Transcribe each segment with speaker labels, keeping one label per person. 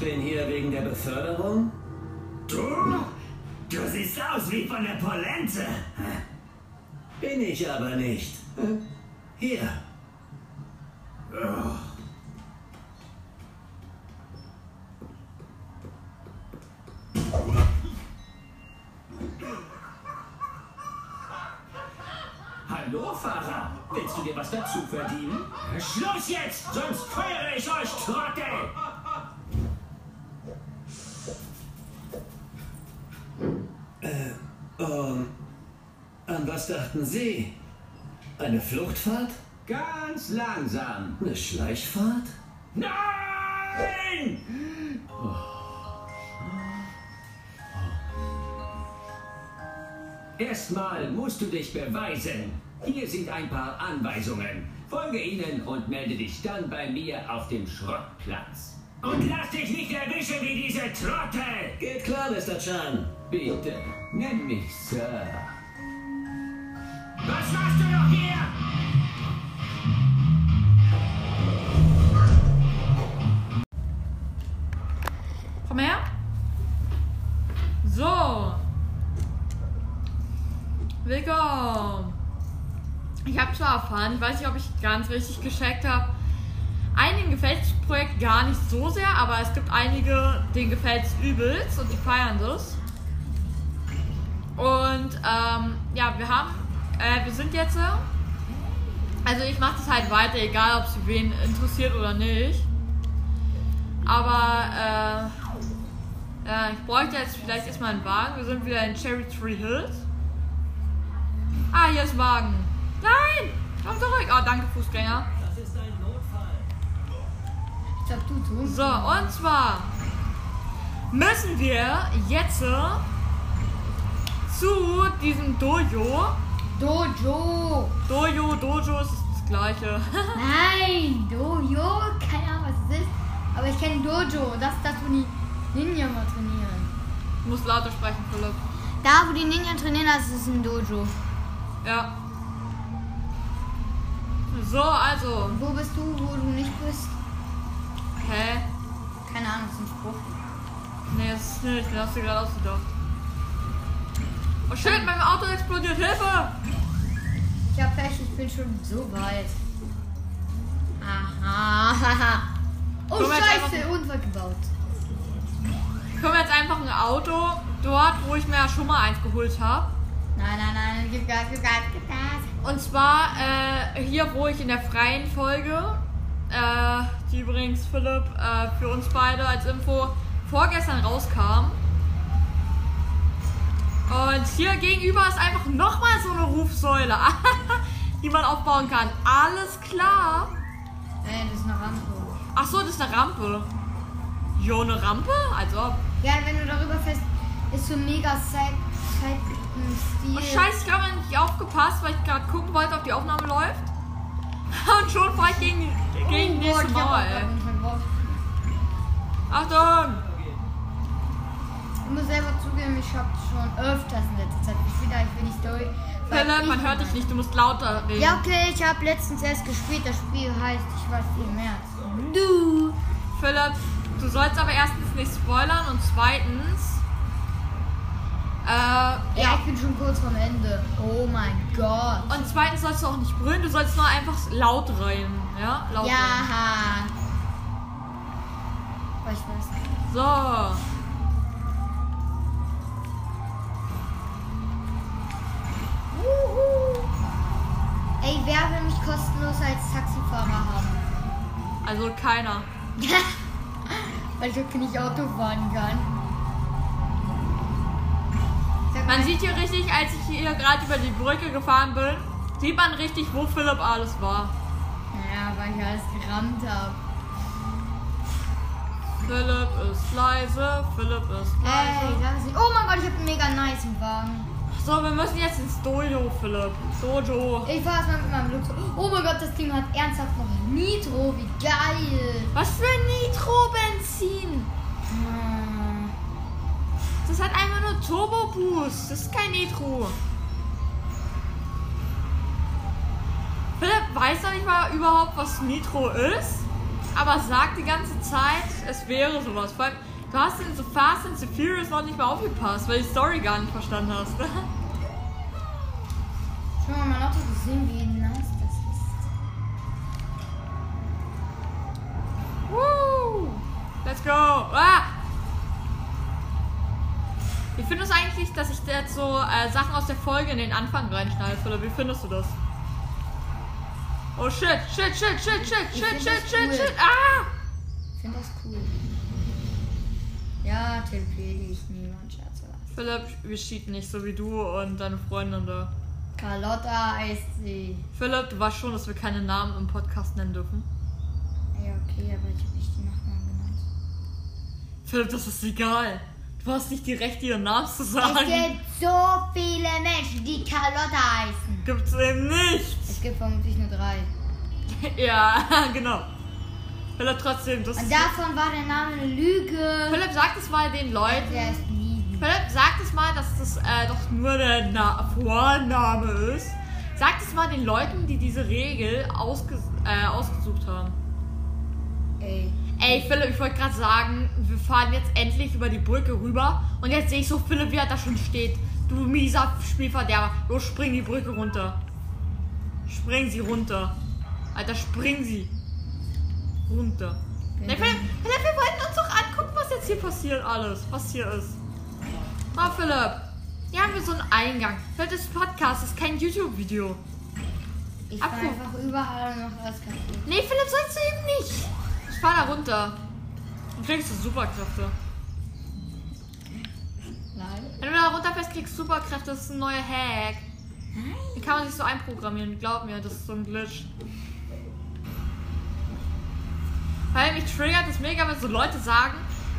Speaker 1: ich bin hier wegen der Beförderung?
Speaker 2: Du? Du siehst aus wie von der Polente.
Speaker 1: Bin ich aber nicht. Hier.
Speaker 2: Ganz langsam.
Speaker 1: Eine Schleichfahrt?
Speaker 2: Nein! Erstmal musst du dich beweisen. Hier sind ein paar Anweisungen. Folge ihnen und melde dich dann bei mir auf dem Schrottplatz. Und lass dich nicht erwischen wie diese Trottel!
Speaker 1: Geht klar, Mr. Chan.
Speaker 2: Bitte, nenn mich Sir. Was machst du noch hier?
Speaker 3: Ich habe zwar erfahren, ich weiß nicht, ob ich ganz richtig gecheckt habe. Einigen gefällt das Projekt gar nicht so sehr, aber es gibt einige, denen gefällt es übelst und die feiern das. Und ähm, ja, wir haben, äh, wir sind jetzt, äh, also ich mache das halt weiter, egal ob es wen interessiert oder nicht. Aber äh, ja, ich bräuchte jetzt vielleicht erstmal einen Wagen. Wir sind wieder in Cherry Tree Hills. Ah, hier ist Wagen. Nein! Komm zurück. Oh, danke, Fußgänger.
Speaker 1: Das ist ein Notfall.
Speaker 4: Ich glaub, du tust.
Speaker 3: So, und zwar müssen wir jetzt zu diesem Dojo.
Speaker 4: Dojo.
Speaker 3: Dojo, Dojo ist das gleiche.
Speaker 4: Nein, Dojo. Keine Ahnung, was es ist. Aber ich kenne Dojo. Das ist das, wo die Ninja mal trainieren.
Speaker 3: Du musst lauter sprechen, Philipp.
Speaker 4: Da, wo die Ninja trainieren, das ist ein Dojo.
Speaker 3: Ja. So, also.
Speaker 4: Wo bist du, wo du nicht bist?
Speaker 3: Hä?
Speaker 4: Keine Ahnung, das ist ein Spruch.
Speaker 3: Nee, das ist nicht. Den hast du gerade ausgedacht. Oh shit, mein Auto explodiert. Hilfe!
Speaker 4: Ich hab Pech, ich bin schon so weit. Aha. Oh,
Speaker 3: Komm,
Speaker 4: Scheiße, Unfall gebaut.
Speaker 3: Ich komme jetzt einfach ein Auto dort, wo ich mir ja schon mal eins geholt habe.
Speaker 4: Nein, nein, nein, gib Gas, gib Gas, gib Gas.
Speaker 3: Und zwar äh, hier, wo ich in der freien Folge, äh, die übrigens Philipp äh, für uns beide als Info vorgestern rauskam. Und hier gegenüber ist einfach nochmal so eine Rufsäule, die man aufbauen kann. Alles klar.
Speaker 4: Nein, das ist eine Rampe.
Speaker 3: Ach so, das ist eine Rampe. Jo, eine Rampe? Also.
Speaker 4: Ja, wenn du darüber fährst, ist so mega Side, Side
Speaker 3: Oh,
Speaker 4: Stil.
Speaker 3: scheiße, ich habe nicht aufgepasst, weil ich gerade gucken wollte, ob die Aufnahme läuft. Und schon fahre ich gegen, gegen
Speaker 4: Oh
Speaker 3: nächste Mauer, ey. Achtung!
Speaker 4: Ich muss selber zugeben, ich hab schon öfters in letzter Zeit gespielt, aber ich die Story. weil
Speaker 3: Philipp, man hört dich nicht, du musst lauter reden.
Speaker 4: Ja, okay, ich habe letztens erst gespielt. Das Spiel heißt, ich weiß viel mehr. Du.
Speaker 3: Philipp, du sollst aber erstens nicht spoilern und zweitens. Äh,
Speaker 4: Ja,
Speaker 3: ja.
Speaker 4: ich bin schon kurz vom Ende. Oh mein Gott.
Speaker 3: Und zweitens sollst du auch nicht brüllen, du sollst nur einfach laut rein. Ja? Laut rein.
Speaker 4: Ja. Aber ich weiß nicht.
Speaker 3: So.
Speaker 4: Wuhu. Ey, wer will mich kostenlos als Taxifahrer haben?
Speaker 3: Also keiner.
Speaker 4: Weil ich nicht Auto fahren kann.
Speaker 3: Man sieht hier richtig, als ich hier gerade über die Brücke gefahren bin, sieht man richtig, wo Philipp alles war.
Speaker 4: Ja, weil ich alles gerammt habe.
Speaker 3: Philipp ist leise, Philipp ist
Speaker 4: Ey,
Speaker 3: leise.
Speaker 4: sag es nicht. Oh mein Gott, ich habe einen mega nice Wagen.
Speaker 3: So, wir müssen jetzt ins Dojo, Philipp. Dojo.
Speaker 4: Ich fahr erstmal mit meinem Luxus. Oh mein Gott, das Ding hat ernsthaft noch Nitro. Wie geil.
Speaker 3: Was für Nitro-Benzin? Das hat einfach nur Turbo-Boost. Das ist kein Nitro. Philipp weiß doch nicht mal überhaupt, was Nitro ist. aber sagt die ganze Zeit, es wäre sowas. Vor allem, du hast in so Fast and the Furious noch nicht mal aufgepasst, weil die Story gar nicht verstanden hast.
Speaker 4: Schau mal, mein Auto gesehen, wie nice das ist.
Speaker 3: Woo! Let's go! Ah! Wie findest du eigentlich, dass ich jetzt so äh, Sachen aus der Folge in den Anfang reinschneide? Oder wie findest du das? Oh shit, shit, shit, shit, shit,
Speaker 4: Ich
Speaker 3: shit, shit, shit,
Speaker 4: cool.
Speaker 3: shit. Ah!
Speaker 4: Ich finde das cool. Ja, telepiere ich niemand, Scherz. was.
Speaker 3: Philipp, wir cheaten nicht so wie du und deine Freundin da.
Speaker 4: Carlotta heißt sie.
Speaker 3: Philipp, du weißt schon, dass wir keine Namen im Podcast nennen dürfen.
Speaker 4: Ja, okay, aber ich habe nicht die Nachnamen genannt.
Speaker 3: Philipp, das ist egal. Du hast nicht die Rechte, ihren Namen zu
Speaker 4: Es
Speaker 3: sagen.
Speaker 4: gibt so viele Menschen, die Carlotta heißen.
Speaker 3: Gibt's eben nicht.
Speaker 4: Es gibt vermutlich nur drei.
Speaker 3: Ja, genau. Philipp, trotzdem, das
Speaker 4: Und davon war der Name eine Lüge.
Speaker 3: Philipp, sag es mal den Leuten.
Speaker 4: Der ist lieben.
Speaker 3: Philipp, sag es mal, dass das äh, doch nur der Na Vorname ist. Sag es mal den Leuten, die diese Regel ausges äh, ausgesucht haben.
Speaker 4: Ey.
Speaker 3: Ey, Philipp, ich wollte gerade sagen, wir fahren jetzt endlich über die Brücke rüber. Und jetzt sehe ich so Philipp, wie er da schon steht. Du mieser Spielverderber. Los, spring die Brücke runter. Spring sie runter. Alter, spring sie. Runter. Nee, Philipp, Philipp, wir wollten uns doch angucken, was jetzt hier passiert alles. Was hier ist. Ah, Philipp. Hier haben wir so einen Eingang. Philipp, das ist ein Podcast, das ist kein YouTube-Video.
Speaker 4: Ich
Speaker 3: Ab-
Speaker 4: war einfach überall noch alles kaputt.
Speaker 3: Nee, Philipp, sollst du eben nicht. Ich fahr da runter. Dann kriegst du Superkräfte.
Speaker 4: Nein.
Speaker 3: Wenn du da runterfährst, kriegst du Superkräfte. Das ist ein neuer Hack. Den kann man sich so einprogrammieren. Glaub mir, das ist so ein Glitch. Weil mich triggert es mega, wenn so Leute sagen,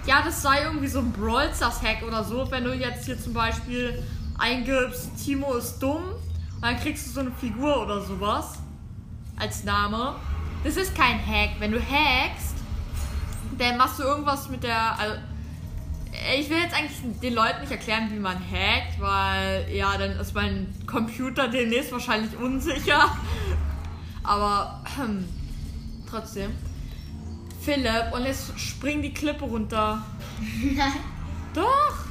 Speaker 3: ja, das sei irgendwie so ein Brawl Stars Hack oder so. Wenn du jetzt hier zum Beispiel eingibst, Timo ist dumm, und dann kriegst du so eine Figur oder sowas als Name. Das ist kein Hack. Wenn du hackst, dann machst du irgendwas mit der. Also, ich will jetzt eigentlich den Leuten nicht erklären, wie man hackt, weil ja, dann ist mein Computer demnächst wahrscheinlich unsicher. Aber ähm, trotzdem. Philipp, und jetzt spring die Klippe runter.
Speaker 4: Nein.
Speaker 3: Doch!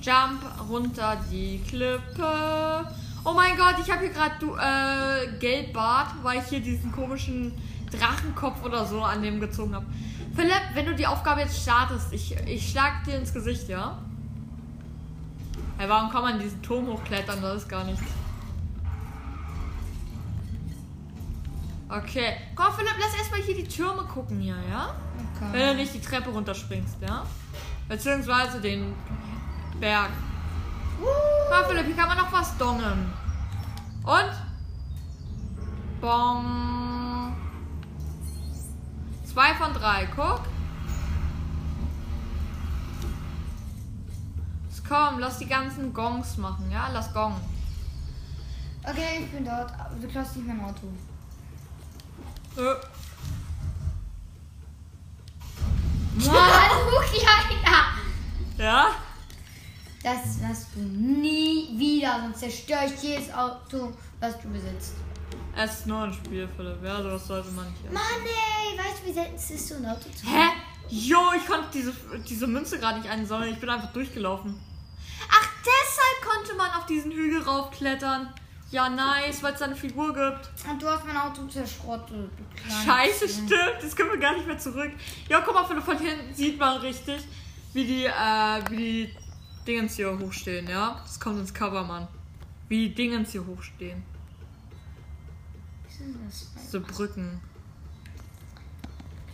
Speaker 3: Jump runter die Klippe. Oh mein Gott, ich habe hier gerade du äh, Geldbart, weil ich hier diesen komischen Drachenkopf oder so an dem gezogen habe. Philipp, wenn du die Aufgabe jetzt startest, ich, ich schlag dir ins Gesicht, ja? Hey, warum kann man diesen Turm hochklettern? Das ist gar nichts. Okay. Komm, Philipp, lass erstmal hier die Türme gucken hier, ja? Wenn du
Speaker 4: Okay.
Speaker 3: nicht die Treppe runterspringst, ja? Beziehungsweise den Berg. Ja, Philipp, hier kann man noch was dongen. Und? Bong. Zwei von drei, guck. Komm, lass die ganzen Gongs machen, ja? Lass Gong.
Speaker 4: Okay, ich bin dort. Du klaust nicht mein Auto.
Speaker 3: Äh,
Speaker 4: Mann!
Speaker 3: Ja?
Speaker 4: Das machst du nie wieder, sonst zerstöre ich jedes Auto, was du besitzt.
Speaker 3: Es ist nur ein Spiel, Philipp. Ja, sowas sollte man nicht.
Speaker 4: Mann, ey, weißt du, wie selten es ist, so ein Auto zu
Speaker 3: Hä? Jo, ich konnte diese, diese Münze gerade nicht einsammeln. Ich bin einfach durchgelaufen. Ach, deshalb konnte man auf diesen Hügel raufklettern. Ja, nice, weil es da eine Figur gibt.
Speaker 4: Und du hast mein Auto zerschrottet. kleines
Speaker 3: Scheiße, stimmt. Das können wir gar nicht mehr zurück. Ja, guck mal, von, von hinten sieht man richtig, wie die, äh, wie die Dingens hier hochstehen, ja? Das kommt ins Cover, Mann. Wie die Dingens hier hochstehen. Diese Brücken.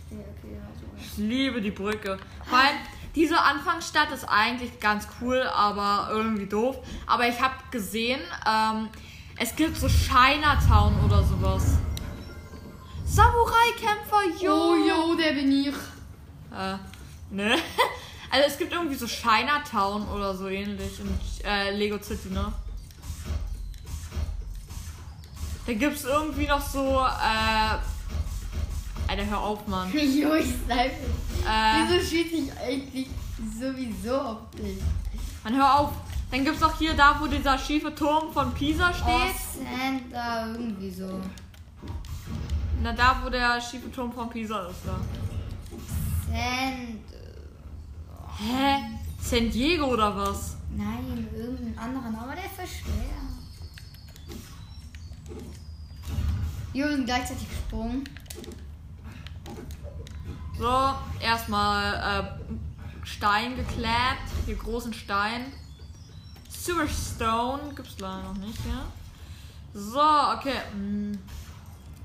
Speaker 4: Okay, okay.
Speaker 3: Ich liebe die Brücke. Weil diese Anfangsstadt ist eigentlich ganz cool, aber irgendwie doof. Aber ich habe gesehen, ähm, es gibt so Chinatown oder sowas. Samurai-Kämpfer, jo.
Speaker 4: Oh, jo, der bin ich.
Speaker 3: Äh, ne? Also es gibt irgendwie so Chinatown oder so ähnlich in äh, Lego City, ne? Da gibt's irgendwie noch so, äh. Alter, hör auf, Mann.
Speaker 4: Jo, ich snipe.
Speaker 3: Äh,
Speaker 4: Wieso schieße ich eigentlich sowieso auf dich?
Speaker 3: Mann, hör auf. Dann gibt's noch hier da, wo dieser schiefe Turm von Pisa
Speaker 4: Oh,
Speaker 3: steht.
Speaker 4: Santa, irgendwie so.
Speaker 3: Na, da, wo der schiefe Turm von Pisa ist, da.
Speaker 4: Sand.
Speaker 3: Hä? San Diego oder was?
Speaker 4: Nein, irgendein anderer Name, der ist so schwer. Jo, wir sind gleichzeitig gesprungen.
Speaker 3: So, erstmal äh, Stein geklärt. Hier großen Stein. Silverstone gibt's leider noch nicht, ja? So, okay. mm.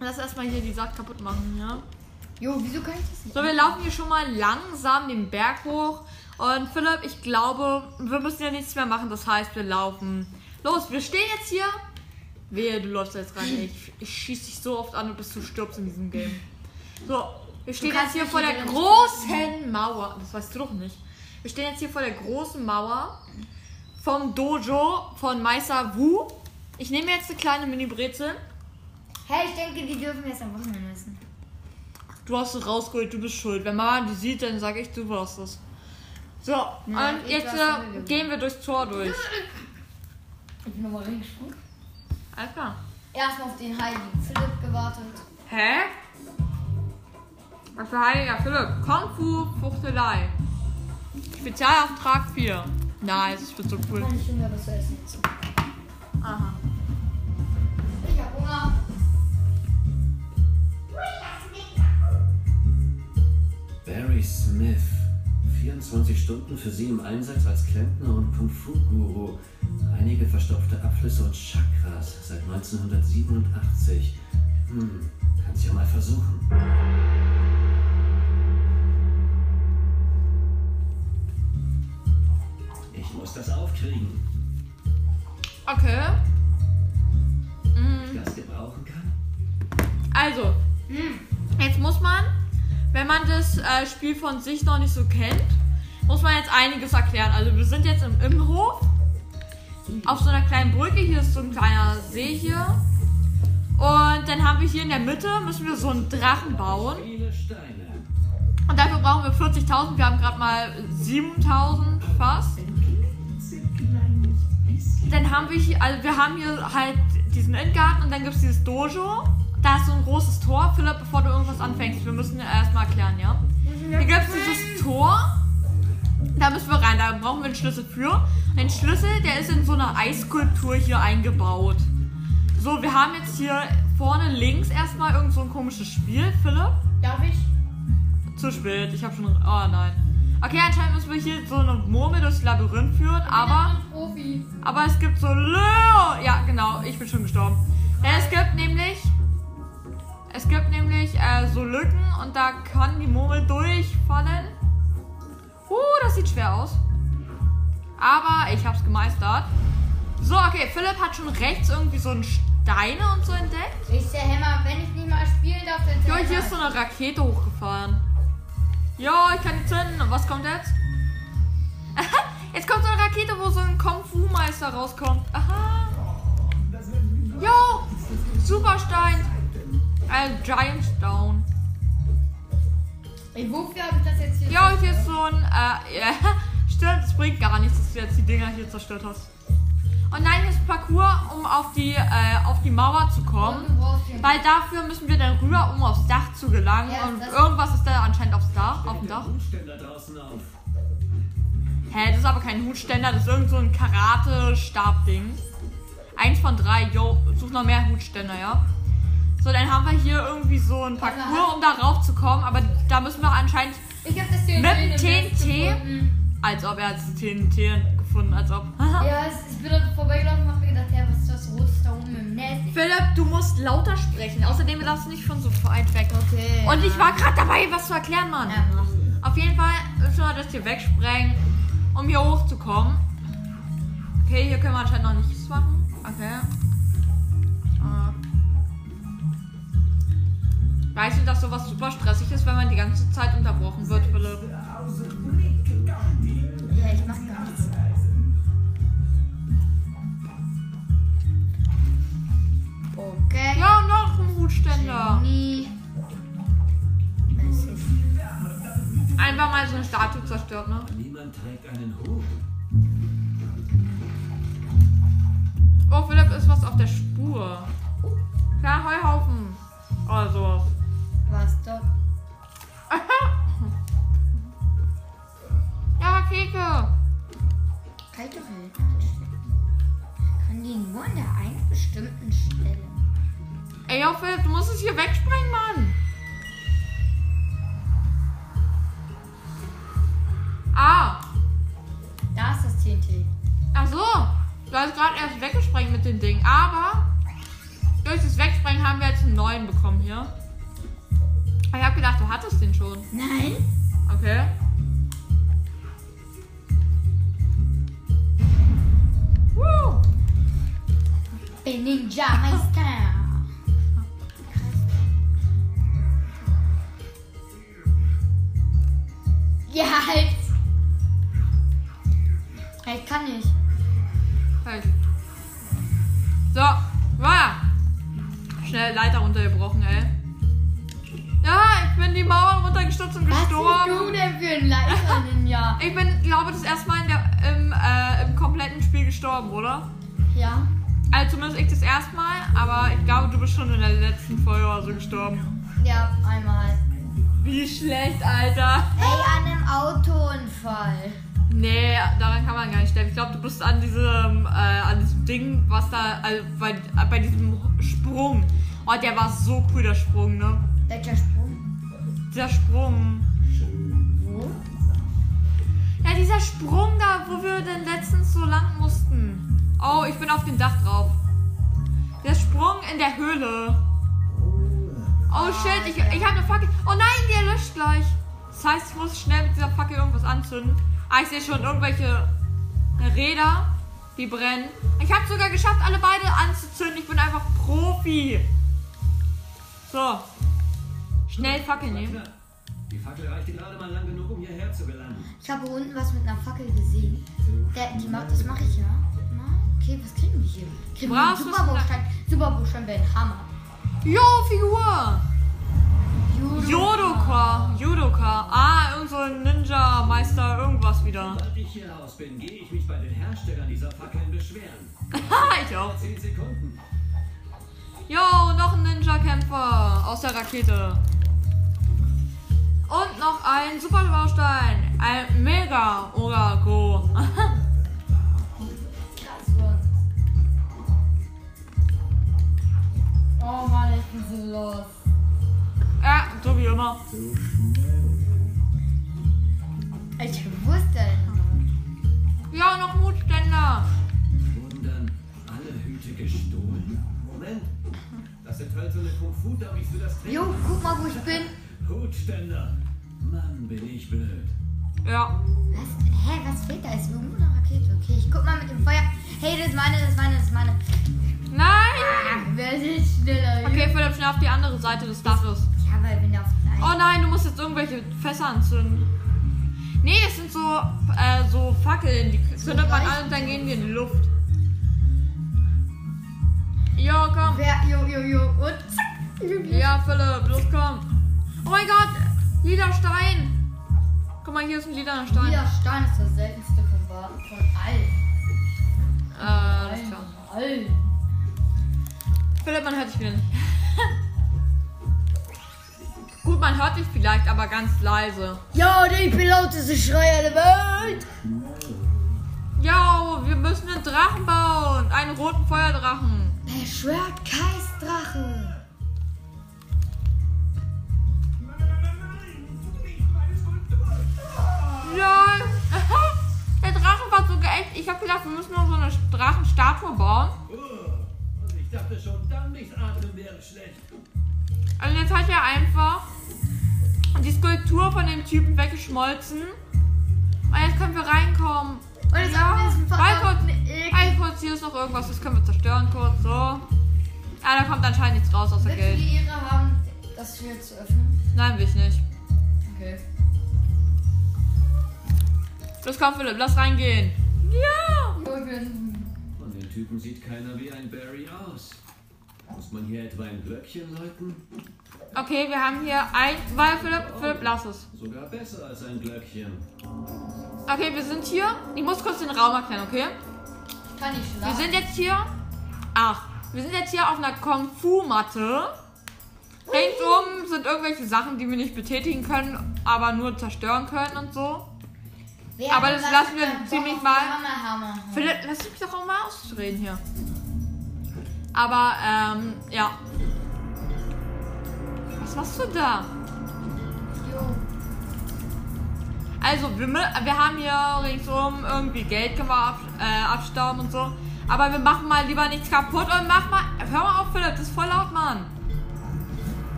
Speaker 3: Lass erstmal hier die Sache kaputt machen, ja?
Speaker 4: Jo, wieso kann ich das nicht?
Speaker 3: So, wir laufen hier schon mal langsam den Berg hoch. Und Philipp, ich glaube, wir müssen ja nichts mehr machen. Das heißt, wir laufen. Los, wir stehen jetzt hier. Wehe, du läufst da jetzt rein. Ich, ich schieß dich so oft an, bis du stirbst in diesem Game. So, wir stehen jetzt hier vor der großen Mauer. Das weißt du doch nicht. Wir stehen jetzt hier vor der großen Mauer vom Dojo von Meister Wu. Ich nehme jetzt eine kleine Mini-Brezel.
Speaker 4: Hey, ich denke, die dürfen jetzt am Wochenende essen.
Speaker 3: Du hast es rausgeholt, du bist schuld. Wenn Mama die sieht, dann sage ich, du warst es. So, und
Speaker 4: ich
Speaker 3: jetzt äh, gehen wir durchs Tor durch.
Speaker 4: Ich bin nochmal reingesprungen.
Speaker 3: Alles klar.
Speaker 4: Erstmal auf den heiligen Philipp gewartet.
Speaker 3: Hä? Was für heiliger Philipp? Kung Fu Fuchtelei. Spezialauftrag 4. Nice, ich bin so cool.
Speaker 4: Kann ich schon wieder was zu essen jetzt.
Speaker 3: Aha.
Speaker 4: Ich hab Hunger.
Speaker 1: Barry Smith. 24 Stunden für sie im Einsatz als Klempner und Kung-Fu-Guru. Einige verstopfte Abflüsse und Chakras seit 1987. Hm, kannst ja mal versuchen. Ich muss das aufkriegen.
Speaker 3: Okay.
Speaker 1: Ob ich das gebrauchen kann?
Speaker 3: Also, jetzt muss man, wenn man das äh, Spiel von sich noch nicht so kennt, muss man jetzt einiges erklären. Also wir sind jetzt im Innenhof, auf so einer kleinen Brücke. Hier ist so ein kleiner See hier. Und dann haben wir hier in der Mitte, müssen wir so einen Drachen bauen. Und dafür brauchen wir 40.000. Wir haben gerade mal 7.000 fast. Dann haben wir hier, also wir haben hier halt diesen Innengarten und dann gibt es dieses Dojo. Da ist so ein großes Tor. Philipp, bevor du irgendwas anfängst, wir müssen erstmal erklären, ja? Hier gibt es dieses Tor. Da müssen wir rein, da brauchen wir einen Schlüssel für. Den Schlüssel, der ist in so einer Eisskulptur hier eingebaut. So, wir haben jetzt hier vorne links erstmal irgend so ein komisches Spiel. Philipp?
Speaker 4: Darf ich?
Speaker 3: Zu spät, ich habe schon. Oh nein. Okay, anscheinend müssen wir hier so eine Murmel durchs Labyrinth führen, aber.
Speaker 4: Ich bin Profi.
Speaker 3: Aber es gibt so. Ja, genau, ich bin schon gestorben. Denn es gibt nämlich. Es gibt nämlich äh, so Lücken und da kann die Murmel durchfallen. Uh, das sieht schwer aus. Aber ich hab's gemeistert. So, okay, Philipp hat schon rechts irgendwie so ein Steine und so entdeckt.
Speaker 4: Ich der Hämmer, wenn ich nicht mal spielen darf, dann
Speaker 3: Jo, hier ist so eine Rakete hochgefahren. Jo, ich kann die zünden. Und was kommt jetzt? jetzt kommt so eine Rakete, wo so ein Kung-Fu-Meister rauskommt. Aha. Jo, Superstein. Äh, Giant Stone.
Speaker 4: Ey, wofür habe ich das jetzt hier?
Speaker 3: Jo, hier ist so ein, äh, ja, stimmt, es bringt gar nichts, dass du jetzt die Dinger hier zerstört hast. Und nein, hier ist Parcours, um auf die, äh, auf die Mauer zu kommen. Weil dafür müssen wir dann rüber, um aufs Dach zu gelangen.
Speaker 4: Ja,
Speaker 3: und irgendwas ist da anscheinend aufs Dach, auf dem Dach.
Speaker 1: Hutständer draußen auf.
Speaker 3: Hä, das ist aber kein Hutständer, das ist irgend so ein Karate-Stab-Ding. Eins von drei, yo, such noch mehr Hutständer, ja. So, dann haben wir hier irgendwie so ein Parcours, um da raufzukommen, aber da müssen wir anscheinend, Mit TNT? als ob er das TNT gefunden, als ob.
Speaker 4: Ja, es- ich bin da vorbeigelaufen und hab mir gedacht, ja, was ist das Rotes da oben im Netz?
Speaker 3: Philipp, du musst lauter sprechen, außerdem lass nicht von so weit weg.
Speaker 4: Okay.
Speaker 3: Und ich war gerade dabei, was zu erklären, Mann.
Speaker 4: Ja.
Speaker 3: Auf jeden Fall müssen wir das hier wegsprengen, um hier hochzukommen. Okay, hier können wir anscheinend noch nichts machen. Okay. Weißt du, dass sowas super stressig ist, wenn man die ganze Zeit unterbrochen wird, Philipp?
Speaker 4: Ja, ich mach gar nichts. Okay.
Speaker 3: Ja, noch ein Hutständer.
Speaker 4: Nie. Das ist
Speaker 3: Einfach mal so eine Statue zerstört, ne?
Speaker 1: Niemand trägt einen Hut.
Speaker 3: Oh, Philipp ist was auf der Spur. Ja, Heuhaufen. Oder sowas.
Speaker 4: Was dort?
Speaker 3: Ja, Keke.
Speaker 4: Nicht anstellen. Kann die nur an der einen bestimmten Stelle.
Speaker 3: Ey, Philipp, du musst es hier wegsprengen, Mann. Ah,
Speaker 4: Da ist das TNT.
Speaker 3: ach so. Du hast gerade erst weggesprengt mit dem Ding. Aber durch das Wegsprengen haben wir jetzt einen neuen bekommen hier. Ich hab gedacht, du hattest den schon.
Speaker 4: Nein.
Speaker 3: Okay. Woo.
Speaker 4: Bin Ninja-Meister. Ja, halt.
Speaker 3: Glaube das erste Mal in der, im, äh, im kompletten Spiel gestorben, oder?
Speaker 4: Ja.
Speaker 3: Also zumindest ich das erste Mal, aber ich glaube, du bist schon in der letzten Folge oder so gestorben.
Speaker 4: Ja, einmal.
Speaker 3: Wie schlecht, Alter.
Speaker 4: Ey, an einem Autounfall.
Speaker 3: Nee, daran kann man gar nicht sterben. Ich glaube, du bist an diesem, äh, an diesem Ding, was da, also bei, bei diesem Sprung. Oh, der war so cool, der Sprung, ne?
Speaker 4: Welcher Sprung?
Speaker 3: Dieser Sprung. Ja, dieser Sprung da, wo wir denn letztens so lang mussten. Oh, ich bin auf dem Dach drauf. Der Sprung in der Höhle. Oh shit, ich, ich habe eine Fackel. Oh nein, die erlöscht gleich. Das heißt, ich muss schnell mit dieser Fackel irgendwas anzünden. Ah, ich sehe schon irgendwelche Räder, die brennen. Ich habe sogar geschafft, alle beide anzuzünden. Ich bin einfach Profi. So. Schnell Fackel nehmen.
Speaker 2: Die Fackel reichte gerade mal lang genug, um hierher zu gelangen.
Speaker 4: Ich habe unten was mit einer Fackel gesehen. Der, die macht, das mache ich ja. Na, okay, was kriegen wir hier? Kriegen wir einen
Speaker 3: Brauchst du was
Speaker 4: Superbaustein? Superbaustein wäre ein Hammer.
Speaker 3: Jo, Figur. Judoka. Judoka. Ah, irgend so ein Ninja-Meister, irgendwas wieder.
Speaker 2: Sobald ich hier raus bin, gehe ich mich bei den Herstellern dieser Fackeln beschweren.
Speaker 3: Ich auch.
Speaker 2: 10 Sekunden.
Speaker 3: Jo, noch ein Ninja-Kämpfer aus der Rakete. Und noch ein Superbaustein. Ein Mega
Speaker 4: Mann. Oh Mann, ich bin so los.
Speaker 3: ja, so wie immer.
Speaker 4: Ich wusste
Speaker 3: Ja, noch Mutständer.
Speaker 2: Wurden dann alle Hüte gestohlen? Moment. Das sind hölzerne Kung-Fu-Dummies für das Training.
Speaker 4: Jo, guck mal, wo ich bin.
Speaker 2: Hutständer. Mann, bin ich blöd.
Speaker 3: Ja.
Speaker 4: Was? Hä, was fehlt da? Ist irgendwo eine Rakete. Okay, ich guck mal mit dem Feuer. Hey, das ist meine, das ist meine, das ist meine.
Speaker 3: Nein.
Speaker 4: Ah, wer ist schneller?
Speaker 3: Okay, Philipp, schnell auf die andere Seite des Daches.
Speaker 4: Ja, weil wenn der auf nein.
Speaker 3: Oh nein, du musst jetzt irgendwelche Fässer anzünden. Nee, das sind so, äh, so Fackeln, die zündet man an und dann gehen die in die Luft. Jo, komm.
Speaker 4: Wer, jo, jo, jo. Und zack.
Speaker 3: Ja, Philipp, los komm. Oh mein Gott, lila Stein. Guck mal, hier ist ein lila Stein.
Speaker 4: Dieser Stein ist das seltenste von, Wa- von allen.
Speaker 3: Äh, alles klar.
Speaker 4: Allen.
Speaker 3: Philipp, man hört dich wieder nicht. Gut, man hört dich vielleicht, aber ganz leise.
Speaker 4: Ja, der lauteste Schreier der Welt.
Speaker 3: Jo, wir müssen einen Drachen bauen. Einen roten Feuerdrachen.
Speaker 4: Beschwört Kais
Speaker 3: Lol. Der Drachen war sogar echt. Ich habe gedacht, wir müssen nur so eine Drachenstatue bauen.
Speaker 2: Oh, und ich dachte schon, dann nicht atmen wäre schlecht.
Speaker 3: Also jetzt hat er einfach die Skulptur von dem Typen weggeschmolzen. Und jetzt können wir reinkommen.
Speaker 4: Und jetzt
Speaker 3: Ja,
Speaker 4: haben wir diesen
Speaker 3: warte kurz. Halt kurz, hier ist noch irgendwas, das können wir zerstören kurz. So. Ja, da kommt anscheinend nichts raus außer
Speaker 4: Willst du
Speaker 3: Geld.
Speaker 4: die Ehre haben, das hier zu öffnen?
Speaker 3: Nein, will ich nicht. Los komm, Philipp, lass reingehen. Ja!
Speaker 2: Von den Typen sieht keiner wie ein Barry aus. Muss man hier etwa ein Glöckchen läuten?
Speaker 3: Okay, wir haben hier ein. Weil Philipp, Philipp, lass es.
Speaker 2: Sogar besser als ein Glöckchen.
Speaker 3: Okay, wir sind hier. Ich muss kurz den Raum erklären, okay?
Speaker 4: Kann ich schlafen?
Speaker 3: Wir sind jetzt hier. Ach, wir sind jetzt hier auf einer Kung Fu Matte. Ringsum sind irgendwelche Sachen, die wir nicht betätigen können, aber nur zerstören können und so.
Speaker 4: Wir
Speaker 3: Aber das lassen wir ziemlich mal-. Philipp, lass mich doch auch mal ausreden hier. Aber, ähm, ja. Was machst du da?
Speaker 4: Jo.
Speaker 3: Also, wir, wir haben hier ringsum irgendwie Geld können wir ab, äh, abstauben und so. Aber wir machen mal lieber nichts kaputt und mach mal. Hör mal auf, Philipp, das ist voll laut, Mann.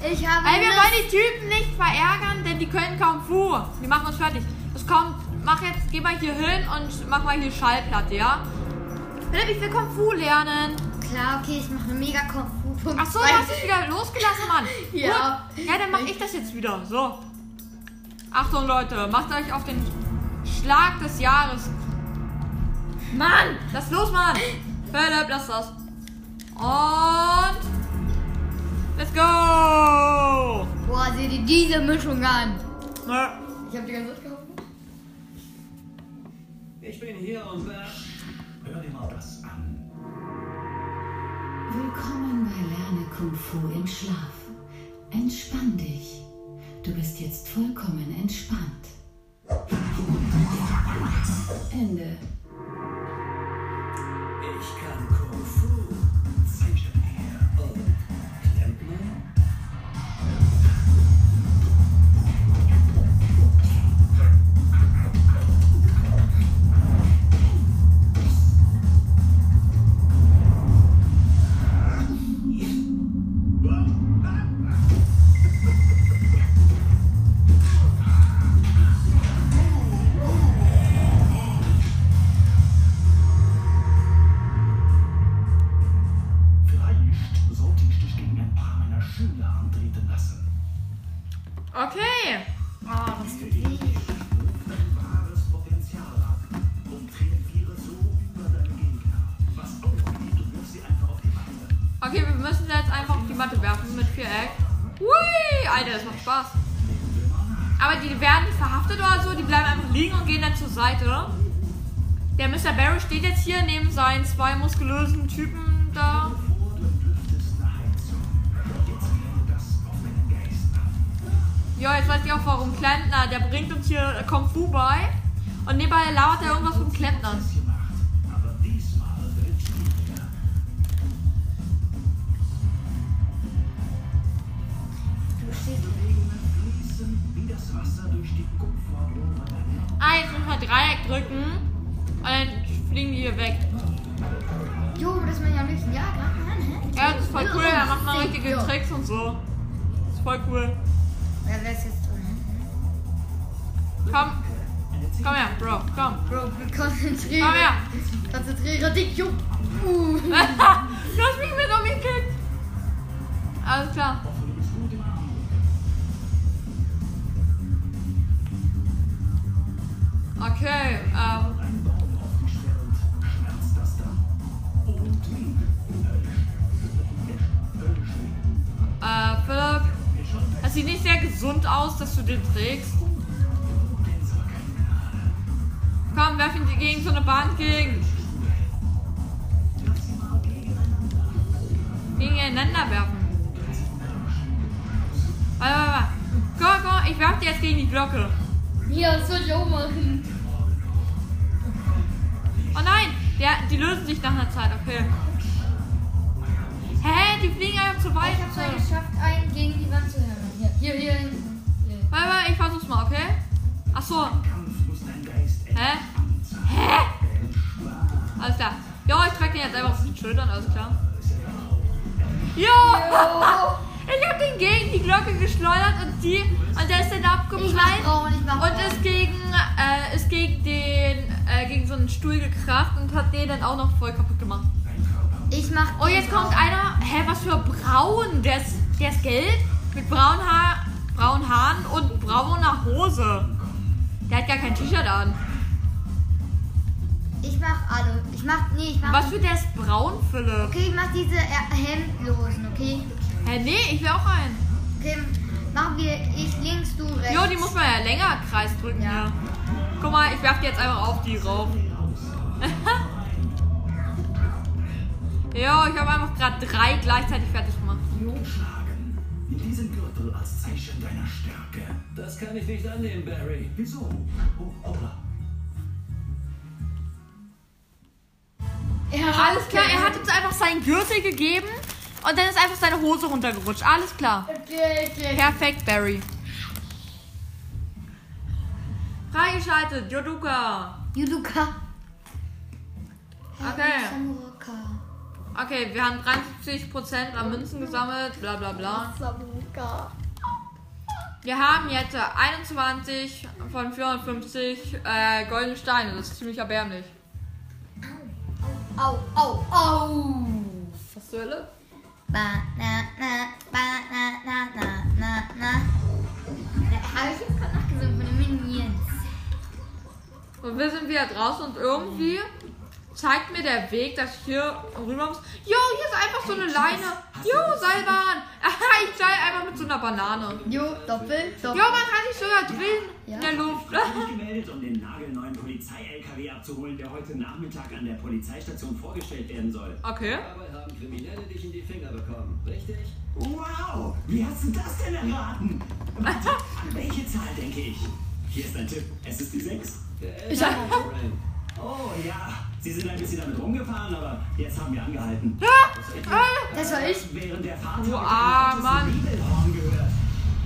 Speaker 4: Ich habe
Speaker 3: Ey, wir wollen die Typen nicht verärgern, denn die können kaum Fu. Die machen uns fertig. Das kommt, mach jetzt, geh mal hier hin und mach mal hier Schallplatte, ja? Philipp, ich will Kung Fu lernen.
Speaker 4: Klar, okay, ich mache eine mega Kung Fu.
Speaker 3: Ach so, du hast dich wieder losgelassen, Mann.
Speaker 4: Ja.
Speaker 3: Gut. Ja, dann mach ich das jetzt wieder. So. Achtung, Leute. Macht euch auf den Schlag des Jahres. Mann! Lass los, Mann! Philipp, lass das. Und... Let's go!
Speaker 4: Boah, seht ihr diese Mischung an.
Speaker 3: Ne.
Speaker 4: Ich habe die ganze Zeit.
Speaker 1: Ich bin hier und. Äh,
Speaker 5: Hör dir mal das an.
Speaker 6: Willkommen bei Lerne Kung Fu im Schlaf. Entspann dich. Du bist jetzt vollkommen entspannt. Ende.
Speaker 1: ich kann Kung Fu.
Speaker 5: Die
Speaker 3: werden nicht verhaftet oder so, die bleiben einfach liegen und gehen dann zur Seite. Der Mr. Barry steht jetzt hier neben seinen zwei muskulösen Typen da. Ja, jetzt weiß ich auch warum Klempner, der bringt uns hier Kung Fu bei. Und nebenbei labert er irgendwas von Klempnern.
Speaker 5: Das
Speaker 3: sieht nicht sehr gesund aus, dass du den trägst. Komm, werf ihn gegen so eine Bahn gegen. Gegeneinander werfen. Warte, warte, warte. Komm, komm, ich werf dir jetzt gegen die Glocke.
Speaker 4: Ja, das soll ich auch machen.
Speaker 3: Oh nein, der, die lösen sich nach einer Zeit, okay. Hä, die fliegen einfach zu weit.
Speaker 4: Ich hab's mal geschafft, einen gegen die Wand zu. Hier, hier, hier. hinten.
Speaker 3: Warte, warte, ich versuch's mal, okay? Ach so,
Speaker 5: Kampf muss dein Geist
Speaker 3: hä? Hä? Alles klar. Ja, ich trage den jetzt einfach auf den Schultern, alles klar. Ja! Ich hab den gegen die Glocke geschleudert und die und der ist dann
Speaker 4: mach
Speaker 3: und ist gegen äh, ist gegen den äh, gegen so einen Stuhl gekracht und hat den dann auch noch voll kaputt gemacht.
Speaker 4: Ich mach.
Speaker 3: Oh, jetzt kommt einer. Hä, was für braun? Der ist, der ist gelb mit braunen, Haar, braunen Haaren und brauner Hose. Der hat gar kein T-Shirt an.
Speaker 4: Ich mach alle. Ich mach. Nee, ich mach.
Speaker 3: Was für der ist braun, Philipp?
Speaker 4: Okay, ich mach diese äh, Hemdlosen, okay?
Speaker 3: Hä, nee, ich will auch einen.
Speaker 4: Okay, machen wir ich links, du rechts.
Speaker 3: Jo, die muss man ja länger Kreis drücken, ja.
Speaker 4: Ja.
Speaker 3: Guck mal, ich werf die jetzt einfach auf die rauf. jo, ich habe einfach gerade drei gleichzeitig fertig gemacht.
Speaker 5: Schlagen. In diesem Gürtel als Zeichen deiner Stärke.
Speaker 1: Das kann ich nicht annehmen, Barry.
Speaker 5: Wieso? Oh.
Speaker 4: Ja,
Speaker 3: Alles klar, er hat uns einfach seinen Gürtel gegeben und dann ist einfach seine Hose runtergerutscht. Alles klar.
Speaker 4: Okay, okay.
Speaker 3: Perfekt, Barry. Freigeschaltet, Joduka.
Speaker 4: Juduka.
Speaker 3: Okay. Okay, wir haben 73% an Münzen gesammelt, bla bla bla. Wir haben jetzt 21 von 450 äh, goldene Steine. Das ist ziemlich erbärmlich.
Speaker 4: Au, au, au.
Speaker 3: Was zur Hölle?
Speaker 4: Banana, na, na, na. Da habe ich jetzt gerade nachgesungen von den Minions.
Speaker 3: Und wir sind wieder draußen und irgendwie zeigt mir der Weg, dass ich hier rüber muss. Jo, hier ist einfach so eine Leine. Jo, Seilbahn. Aha, ich seil einfach mit so einer Banane.
Speaker 4: Jo, doppel,
Speaker 3: Jo,
Speaker 4: doppel.
Speaker 3: man kann sich sogar drehen in
Speaker 4: Ja.
Speaker 3: der Luft.
Speaker 5: Ich habe mich gemeldet, um den nagelneuen Polizei-LKW abzuholen, der heute Nachmittag an der Polizeistation vorgestellt werden soll.
Speaker 3: Okay.
Speaker 1: Dabei haben Kriminelle dich in die Finger bekommen, richtig?
Speaker 5: Wow! Wie hast du das denn erraten? Warte, an welche Zahl denke ich? Hier ist ein Tipp. Es ist die 6.
Speaker 1: Der
Speaker 3: Ich hab-.
Speaker 5: Oh ja, Sie sind ein bisschen damit rumgefahren, aber jetzt haben wir angehalten.
Speaker 4: Das war ich.
Speaker 5: Während der Fahrt ich
Speaker 3: ah, Mann.
Speaker 5: Nebelhorn gehört.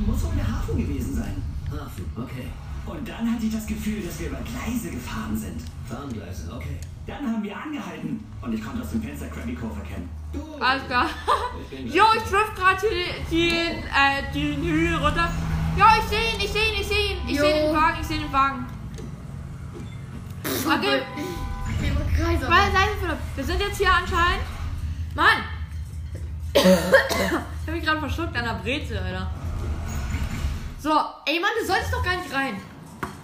Speaker 5: Muss wohl der Hafen gewesen sein.
Speaker 1: Hafen, okay.
Speaker 5: Und dann hatte ich das Gefühl, dass wir über Gleise gefahren sind.
Speaker 1: Warngleise, okay.
Speaker 5: Dann haben wir angehalten und ich konnte aus dem Fenster Krabby Cove erkennen.
Speaker 3: Alles klar. Jo, ich drift gerade hier den, äh, den Hügel runter. Jo, ich sehe ihn, ich sehe ihn, ich sehe ihn. Ich
Speaker 4: Jo.
Speaker 3: sehe den Wagen, ich sehe den Wagen. Okay,
Speaker 4: Kreis
Speaker 3: meine Seite Philipp. Wir sind jetzt hier anscheinend. Mann! ich hab mich gerade verschluckt an der Brezel, Alter. So, ey Mann, du solltest doch gar nicht rein.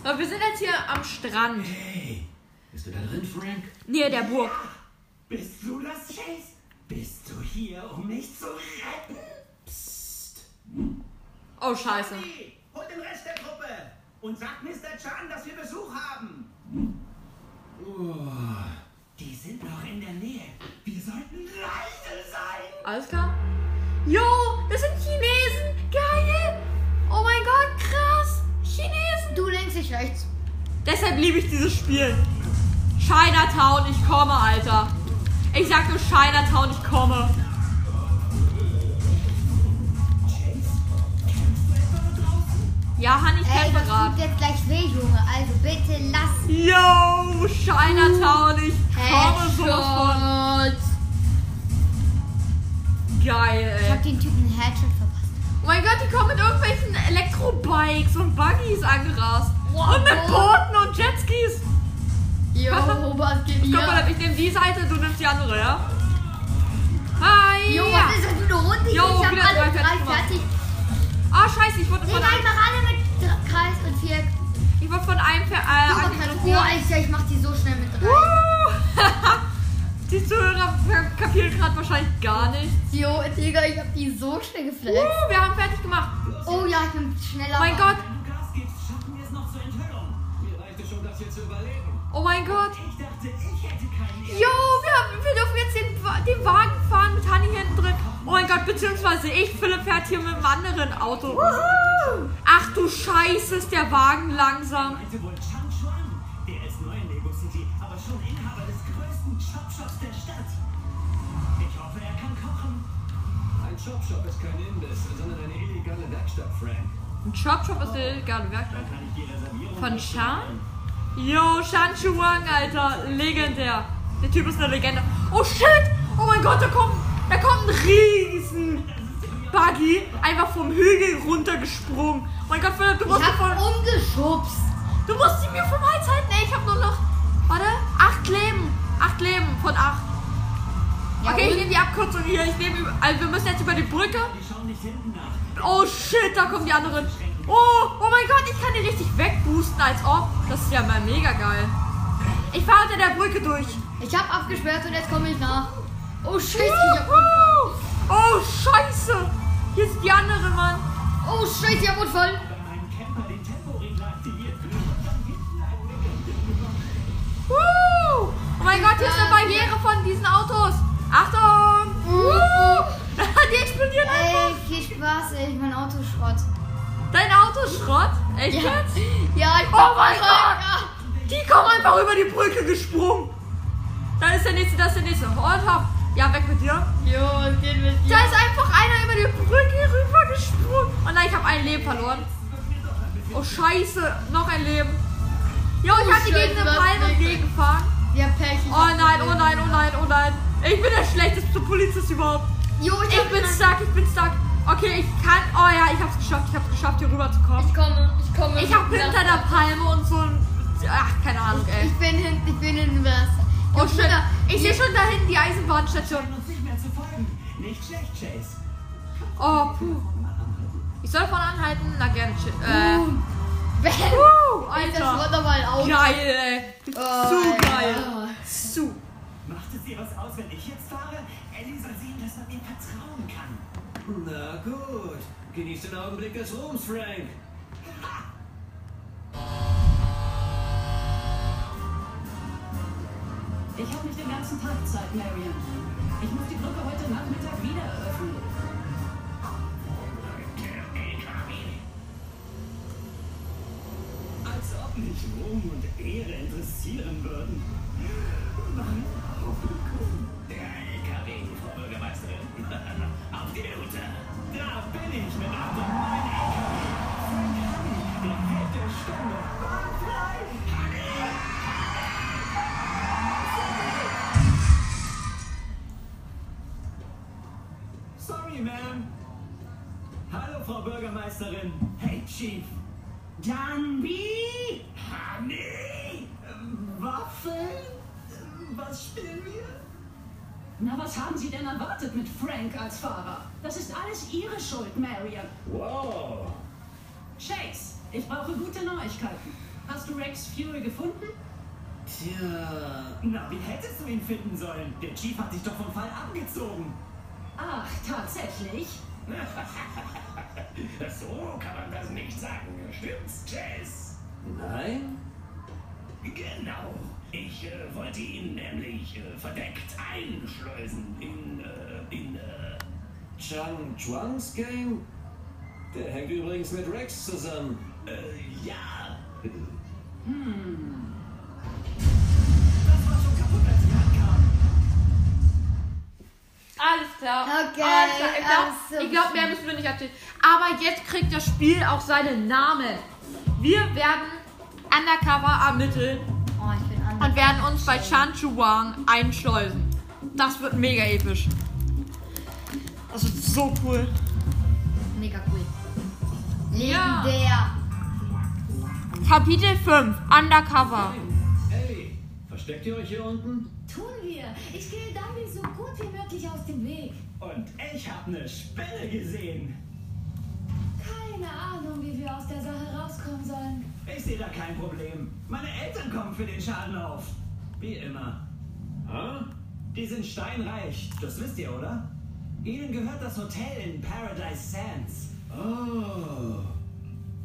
Speaker 3: Aber wir sind jetzt hier am Strand.
Speaker 1: Hey, bist du da drin, Frank?
Speaker 3: Nähe der Burg.
Speaker 5: Bist du das, Chase? Bist du hier, um mich zu retten?
Speaker 3: Oh, scheiße.
Speaker 7: Hey, hol den Rest der Gruppe und sag Mr. Chan, dass wir Besuch haben.
Speaker 5: Die sind noch in der Nähe. Wir sollten leise sein.
Speaker 3: Alles klar? Jo, das sind Chinesen. Geil. Oh mein Gott, krass. Chinesen.
Speaker 4: Du lenkst dich rechts.
Speaker 3: Deshalb liebe ich dieses Spiel. Chinatown, ich komme, Alter. Ich sag nur Chinatown, ich komme. Ja, Han, ich
Speaker 4: Ey,
Speaker 3: kämpfe
Speaker 4: das jetzt gleich weh, Junge. Also bitte lass.
Speaker 3: Yo, Chinatown, ich komme sowas von. Geil,
Speaker 4: Ich hab
Speaker 3: ey.
Speaker 4: den Typen einen Headshot verpasst.
Speaker 3: Oh mein Gott, die kommen mit irgendwelchen Elektrobikes und Buggies angerast.
Speaker 4: Wow.
Speaker 3: Und mit Booten und Jetskis.
Speaker 4: Jo, was geht
Speaker 3: Guck mal,
Speaker 4: hier?
Speaker 3: ich nehme die Seite, du nimmst die andere, ja? Hi.
Speaker 4: Jo, was ist das für eine Runde?
Speaker 3: Jo,
Speaker 4: ich hab alle
Speaker 3: drei fertig Ah, scheiße, ich wurde von
Speaker 4: ich
Speaker 3: einem,
Speaker 4: mach alle mit Kreis und Viereck.
Speaker 3: ich wurde von einem Ver- äh,
Speaker 4: Oh,
Speaker 3: angegriffen.
Speaker 4: Alter, ich mach die so schnell mit drei.
Speaker 3: Uh. die Zuhörer kapieren gerade wahrscheinlich gar nicht.
Speaker 4: Jo, Digga, ich hab die so schnell geflext.
Speaker 3: Uh, wir haben fertig gemacht.
Speaker 4: Oh ja, ich bin schneller.
Speaker 3: Oh mein Gott.
Speaker 5: Wenn du Gas gibst, schaffen wir es noch zur Enthüllung.
Speaker 1: Mir reicht es schon, das hier zu überleben.
Speaker 3: Oh mein Gott.
Speaker 5: Ich dachte, ich hätte keinen
Speaker 3: Jo, wir, haben, wir dürfen jetzt den, den Wagen fahren mit Honey hinten drin. Oh mein Gott, beziehungsweise ich, Philipp fährt hier mit einem anderen Auto. Ach du Scheiße, ist der Wagen langsam.
Speaker 5: meinte wohl Chan Chuan. Der ist neu in Lego City, aber schon Inhaber des größten Chop-Shops der Stadt. Ich hoffe, er kann kochen.
Speaker 1: Ein Chop-Shop ist kein Imbiss, sondern eine illegale Werkstatt, Frank.
Speaker 3: Ein Chop-Shop ist eine illegale Werkstatt.
Speaker 5: Dann kann ich die Reservierung
Speaker 3: Von Chan? Yo, Shan Chuang, Alter. Legendär. Der Typ ist eine Legende. Oh shit! Oh mein Gott, da kommt, da kommt ein riesen Buggy einfach vom Hügel runtergesprungen. Oh mein Gott, Philipp, du musst,
Speaker 4: Ich
Speaker 3: sie
Speaker 4: hab
Speaker 3: von,
Speaker 4: umgeschubst.
Speaker 3: du musst sie mir vom Hals halten. Ey, ich hab nur noch, warte, acht Leben. Acht Leben von acht.
Speaker 4: Ja,
Speaker 3: Okay, ich
Speaker 4: und?
Speaker 3: nehme die Abkürzung hier. Ich nehme, über- also wir müssen jetzt über die Brücke.
Speaker 5: Die schauen nicht hinten nach.
Speaker 3: Oh shit, da kommen die anderen. Oh, oh mein Gott, ich kann die richtig wegboosten, als ob. Das ist ja mal mega geil. Ich fahre unter der Brücke durch.
Speaker 4: Ich hab abgesperrt und jetzt komme ich nach. Oh Scheiße, ich hab Unfall.
Speaker 3: Oh, scheiße! Hier sind die anderen, Mann.
Speaker 4: Oh Scheiße, ich hab Unfall.
Speaker 3: Wuhu! Oh mein Gott, hier ist eine Barriere von diesen Autos. Achtung! Wuhu! Die explodieren einfach.
Speaker 4: Ey, hier Was, ey? Mein Auto ist Schrott.
Speaker 3: Dein Auto ist Schrott? Echt
Speaker 4: Ja.
Speaker 3: jetzt?
Speaker 4: Ja, ich
Speaker 3: Oh mein Gott! Die kommen einfach über die Brücke gesprungen. Da ist der nächste, da ist der nächste. Und hopp. Ja, weg mit dir.
Speaker 4: Jo, es geht mit dir.
Speaker 3: Da ist einfach einer über die Brücke rüber gesprungen. Oh nein, ich habe ein Leben verloren. Oh scheiße, noch ein Leben. Jo, ich
Speaker 4: Oh,
Speaker 3: hab die gegen
Speaker 4: Scheiße,
Speaker 3: eine Palme gegengefahren.
Speaker 4: Ja, Pech.
Speaker 3: Oh nein,
Speaker 4: ein
Speaker 3: oh nein, oh nein, oh nein. Ich bin der schlechteste Polizist überhaupt.
Speaker 4: Jo, ich,
Speaker 3: Ich bin stuck, ich bin stuck. Okay, ich kann. Oh ja, ich hab's geschafft. Ich hab's geschafft, hier rüber zu kommen.
Speaker 4: Ich komme, ich komme.
Speaker 3: Ich hab hinter der Palme und so ein. Ach, keine Ahnung, ey.
Speaker 4: Ich bin hinten, ich bin hinten was.
Speaker 3: Oh shit. Ich sehe schon da hinten die Eisenbahnstation.
Speaker 5: Nicht schlecht, Chase.
Speaker 3: Oh, puh. Ich soll vorne anhalten? Na gerne. Äh.
Speaker 4: Bam.
Speaker 3: Puh,
Speaker 4: Das
Speaker 3: Alter.
Speaker 4: war doch mal ein Auto.
Speaker 3: Geil, ey.
Speaker 4: Oh,
Speaker 3: Zu
Speaker 4: Alter.
Speaker 3: geil. Zu.
Speaker 5: Macht es dir was aus, wenn ich jetzt fahre? Ellie soll sehen, dass man mir vertrauen kann.
Speaker 1: Na gut. Genieß den Augenblick des Ruhms, Frank.
Speaker 6: Ich habe nicht den ganzen Tag Zeit, Marion. Ich muss die Brücke heute Nachmittag wieder eröffnen.
Speaker 5: Als ob mich Ruhm und Ehre interessieren würden. Hey, Chief. Danby? Honey? Waffeln? Was spielen wir?
Speaker 6: Na, was haben Sie denn erwartet mit Frank als Fahrer? Das ist alles Ihre Schuld, Marion.
Speaker 5: Wow.
Speaker 6: Chase, ich brauche gute Neuigkeiten. Hast du Rex Fury gefunden?
Speaker 1: Tja.
Speaker 5: Na, wie hättest du ihn finden sollen? Der Chief hat dich doch vom Fall abgezogen.
Speaker 6: Ach, tatsächlich?
Speaker 5: So kann man das nicht sagen. Stimmt's, Chase?
Speaker 1: Nein?
Speaker 5: Genau. Ich äh, wollte ihn nämlich äh, verdeckt einschleusen in, äh, in, äh,
Speaker 1: Chang Chuangs Gang? Der hängt übrigens mit Rex zusammen.
Speaker 5: äh, ja. Das war schon kaputt, als ich.
Speaker 3: Alles klar.
Speaker 4: Okay,
Speaker 3: Alles klar. Ich glaube, glaub, mehr müssen wir nicht erzählen. Aber jetzt kriegt das Spiel auch seinen Namen. Wir werden undercover ermitteln
Speaker 4: Oh, ich bin
Speaker 3: und werden uns bei Chan Chuang einschleusen. Das wird mega episch. Das wird so cool.
Speaker 4: Mega cool.
Speaker 3: Ja.
Speaker 4: Legendär.
Speaker 3: Kapitel 5, Undercover.
Speaker 1: Hey, versteckt ihr euch hier unten?
Speaker 6: Tun wir. Ich gehe Danby so gut wie möglich aus dem Weg.
Speaker 5: Und ich habe eine Spinne gesehen.
Speaker 6: Keine Ahnung, wie wir aus der Sache rauskommen sollen.
Speaker 5: Ich sehe da kein Problem. Meine Eltern kommen für den Schaden auf. Wie immer.
Speaker 1: Ha?
Speaker 5: Die sind steinreich. Das wisst ihr, oder? Ihnen gehört das Hotel in Paradise Sands.
Speaker 1: Oh.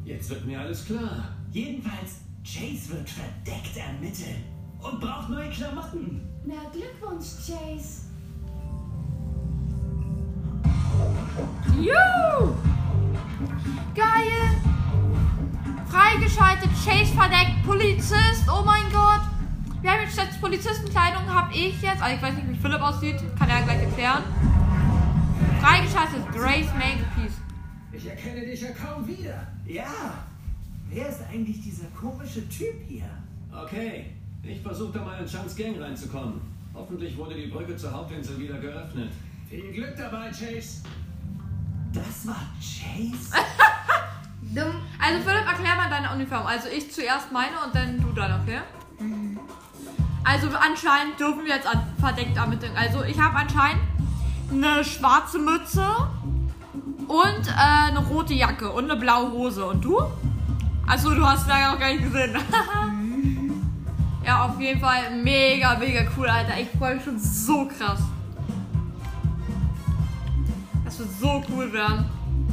Speaker 1: Jetzt wird mir alles klar.
Speaker 5: Jedenfalls, Chase wird verdeckt ermitteln und braucht neue Klamotten.
Speaker 6: Na, Glückwunsch, Chase.
Speaker 3: Juhu! Geil! Freigeschaltet, Chase verdeckt, Polizist, oh mein Gott! Wir haben jetzt statt Polizistenkleidung, habe ich jetzt, also ich weiß nicht, wie Philipp aussieht, kann er gleich erklären. Freigeschaltet, Grace Makepeace.
Speaker 5: Ich erkenne dich ja kaum wieder. Ja. Wer ist eigentlich dieser komische Typ hier?
Speaker 1: Okay, ich versuche da mal in Changs Gang reinzukommen. Hoffentlich wurde die Brücke zur Hauptinsel wieder geöffnet.
Speaker 5: Viel Glück dabei, Chase. Das war Chase?
Speaker 3: Also Philipp, erklär mal deine Uniform. Also ich zuerst meine und dann du dann, okay? Also anscheinend dürfen wir jetzt verdeckt ermitteln. Also ich habe anscheinend eine schwarze Mütze und äh, eine rote Jacke und eine blaue Hose. Und du? Also du hast da noch gar nicht gesehen. ja, auf jeden Fall mega, mega cool, Alter. Ich freue mich schon so krass. Das wird so cool werden.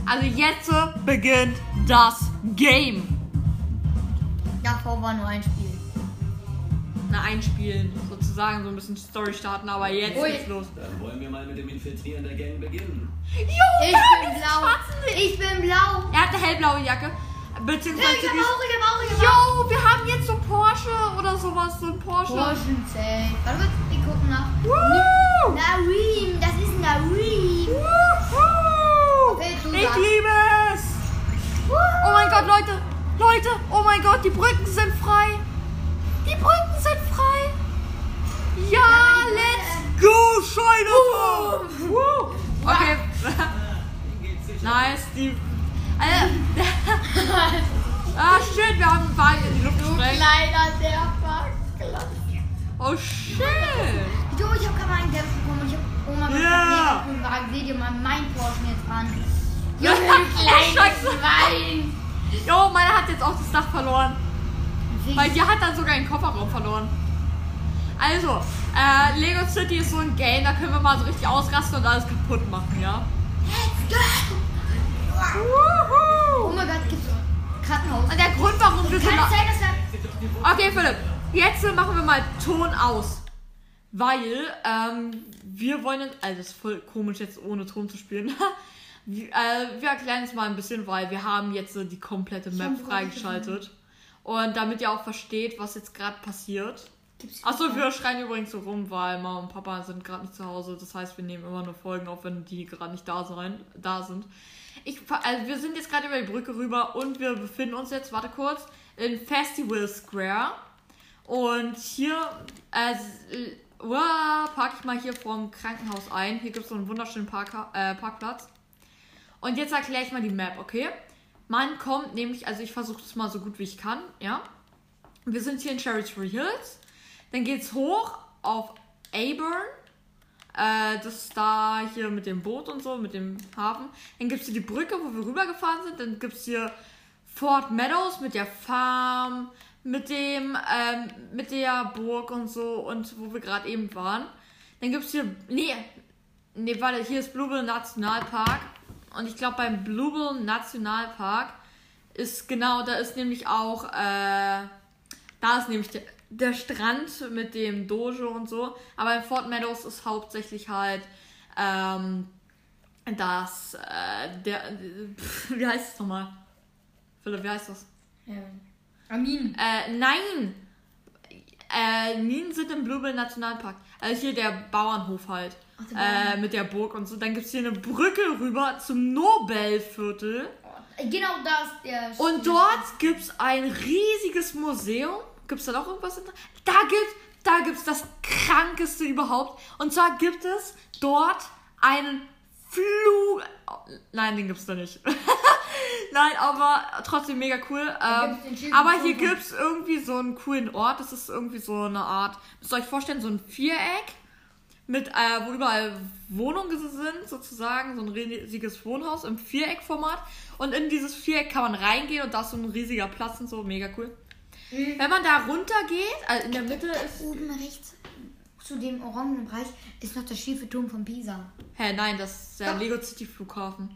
Speaker 3: Also jetzt beginnt das Game.
Speaker 4: Davor war nur ein Spiel.
Speaker 3: na, einspielen, sozusagen, so ein bisschen Story starten, aber jetzt
Speaker 4: Ui.
Speaker 3: geht's los.
Speaker 5: Dann wollen wir mal mit dem Infiltrieren der Gang beginnen.
Speaker 3: Jo,
Speaker 4: Ich bin blau. Ich bin blau.
Speaker 3: Er hat eine hellblaue Jacke. Beziehungsweise
Speaker 4: Ich hab auch, ich hab auch, ich hab auch.
Speaker 3: Jo, wir haben jetzt so Porsche oder sowas, so ein Porsche.
Speaker 4: Porsche safe. Warte kurz, wir gucken nach.
Speaker 3: Woo!
Speaker 4: Nareem, das ist.
Speaker 3: Woohoo!
Speaker 4: Okay,
Speaker 3: Ich
Speaker 4: sagst.
Speaker 3: liebe es! Oh mein Gott, Leute! Leute! Oh mein Gott, die Brücken sind frei! Die Brücken sind frei! Ja,
Speaker 4: Ja,
Speaker 3: let's go! Woo! Okay. nice, die... Alter. ah, shit, wir haben einen Wagen in die Luft gesprengt.
Speaker 4: kleiner der Parkplatz.
Speaker 3: Oh, shit!
Speaker 4: Du, ich hab gerade einen Dämpfer bekommen ich hab Oma gesagt,
Speaker 3: Ja.
Speaker 4: nee, Wagen, seht ihr mal meinen Porsche jetzt an. Junge, kleines. Schwein.
Speaker 3: Jo, meiner hat jetzt auch das Dach verloren. Weil die hat dann sogar einen Kofferraum verloren. Also, äh, Lego City ist so ein Game, da können wir mal so richtig ausrasten und alles kaputt machen, ja?
Speaker 4: Oh mein Gott, gibt's Krankenhaus.
Speaker 3: Und der Grund, warum wir so...
Speaker 4: Sein.
Speaker 3: Okay, Philipp, jetzt machen wir mal Ton aus. Weil, ähm, wir wollen... Also, es ist voll komisch, jetzt ohne Ton zu spielen. wir, äh, wir erklären es mal ein bisschen, weil wir haben jetzt äh, die komplette Map freigeschaltet. Und damit ihr auch versteht, was jetzt gerade passiert. Achso, wir schreien übrigens so rum, weil Mama und Papa sind gerade nicht zu Hause. Das heißt, wir nehmen immer nur Folgen auf, wenn die gerade nicht da, sein, da sind. Ich, also wir sind jetzt gerade über die Brücke rüber und wir befinden uns jetzt, warte kurz, in Festival Square. Und hier äh, s- uah, parke ich mal hier vorm Krankenhaus ein. Hier gibt es so einen wunderschönen Park, äh, Parkplatz. Und jetzt erkläre ich mal die Map, okay? Man kommt nämlich, also ich versuche es mal so gut wie ich kann, ja? Wir sind hier in Cherry Tree Hills. Dann geht's hoch auf Aburn. Äh, das da hier mit dem Boot und so, mit dem Hafen. Dann gibt's hier die Brücke, wo wir rübergefahren sind. Dann gibt's hier Fort Meadows mit der Farm, mit dem, ähm, mit der Burg und so und wo wir gerade eben waren. Dann gibt's hier, nee, nee, warte, hier ist Bluebell Nationalpark. Und ich glaube beim Bluebell Nationalpark ist genau, da ist nämlich auch, äh, da ist nämlich der, der Strand mit dem Dojo und so. Aber in Fort Meadows ist hauptsächlich halt ähm, das, äh, der, pf, wie heißt es nochmal? Philipp, wie heißt das?
Speaker 4: Ähm, Amin.
Speaker 3: Äh, nein! Äh, Minen sind im Bluebell Nationalpark. Also hier der Bauernhof halt.
Speaker 4: Ach, der
Speaker 3: äh, mit der Burg und so. Dann gibt es hier eine Brücke rüber zum Nobelviertel.
Speaker 4: Genau da ist der...
Speaker 3: Und dort gibt's ein riesiges Museum. Gibt's da noch irgendwas? Da gibt's, da gibt's das krankeste überhaupt. Und zwar gibt es dort einen Flug. Nein, den gibt's da nicht. Nein, aber trotzdem mega cool. Ähm, aber hier gibt's irgendwie so einen coolen Ort. Das ist irgendwie so eine Art. Müsst ihr euch vorstellen, so ein Viereck mit, äh, wo überall Wohnungen sind, sozusagen, so ein riesiges Wohnhaus im Viereckformat. Und in dieses Viereck kann man reingehen und da ist so ein riesiger Platz und so, mega cool. Wenn man da runter geht, also in der Mitte ist.
Speaker 4: Oben rechts zu dem orangenen Bereich ist noch der schiefe Turm von Pisa.
Speaker 3: Hä, nein, das ist der
Speaker 4: Doch.
Speaker 3: Lego City Flughafen.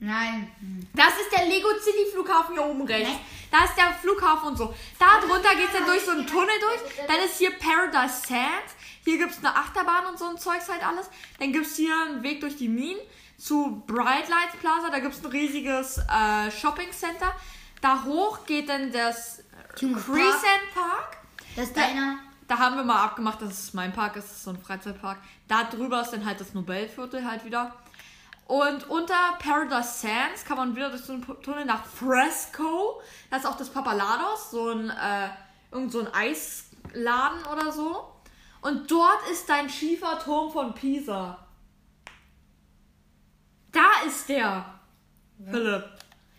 Speaker 4: Nein.
Speaker 3: Das ist der Lego City Flughafen hier oben rechts. Da ist der Flughafen und so. Da drunter geht's dann durch so einen Tunnel durch. Dann ist hier Paradise Sands. Hier gibt's eine Achterbahn und so ein Zeugs halt alles. Dann gibt's hier einen Weg durch die Minen zu Bright Lights Plaza. Da gibt's ein riesiges äh, Shopping Center. Da hoch geht dann das. Crescent Park.
Speaker 4: Das ist
Speaker 3: Da-
Speaker 4: deiner.
Speaker 3: Da haben wir mal abgemacht, dass es mein Park ist, das ist so ein Freizeitpark. Da drüber ist dann halt das Nobelviertel halt wieder. Und unter Paradise Sands kann man wieder durch so einen Tunnel nach Fresco. Da ist auch das Papalados, so ein, äh, irgend so ein Eisladen oder so. Und dort ist dein Schieferturm von Pisa. Da ist der. Philipp.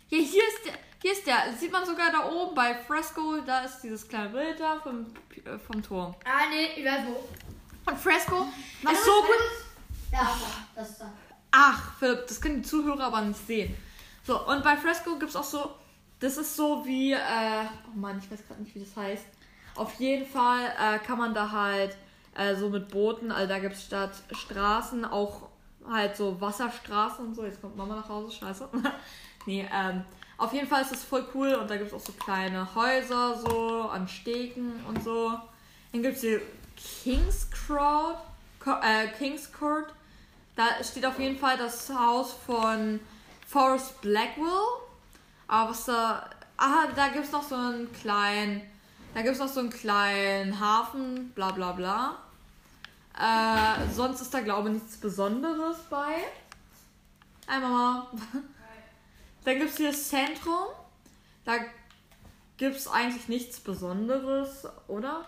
Speaker 3: Ja, hier ist der. Hier ist der. Sieht man sogar da oben bei Fresco. Da ist dieses kleine Bild da vom, äh, vom Turm.
Speaker 4: Ah, nee, ich weiß wo.
Speaker 3: Und Fresco
Speaker 4: Warte
Speaker 3: ist so gut.
Speaker 4: Da, das ist da.
Speaker 3: Ach, Philipp, das können die Zuhörer aber nicht sehen. So, und bei Fresco gibt es auch so, das ist so wie, äh, oh Mann, ich weiß gerade nicht, wie das heißt. Auf jeden Fall äh, kann man da halt äh, so mit Booten, also da gibt es statt Straßen auch halt so Wasserstraßen und so. Jetzt kommt Mama nach Hause, scheiße. nee, ähm, auf jeden Fall ist das voll cool und da gibt es auch so kleine Häuser so an Stegen und so. Dann gibt es hier King's Court, Co- äh, King's Court. Da steht auf jeden Fall das Haus von Forrest Blackwell. Aber was da. Ah, da gibt es noch so einen kleinen. Da gibt es noch so einen kleinen Hafen, bla bla bla. Äh, sonst ist da glaube ich nichts Besonderes bei. Einmal mal. Dann gibt es hier das Zentrum. Da gibt es eigentlich nichts Besonderes, oder?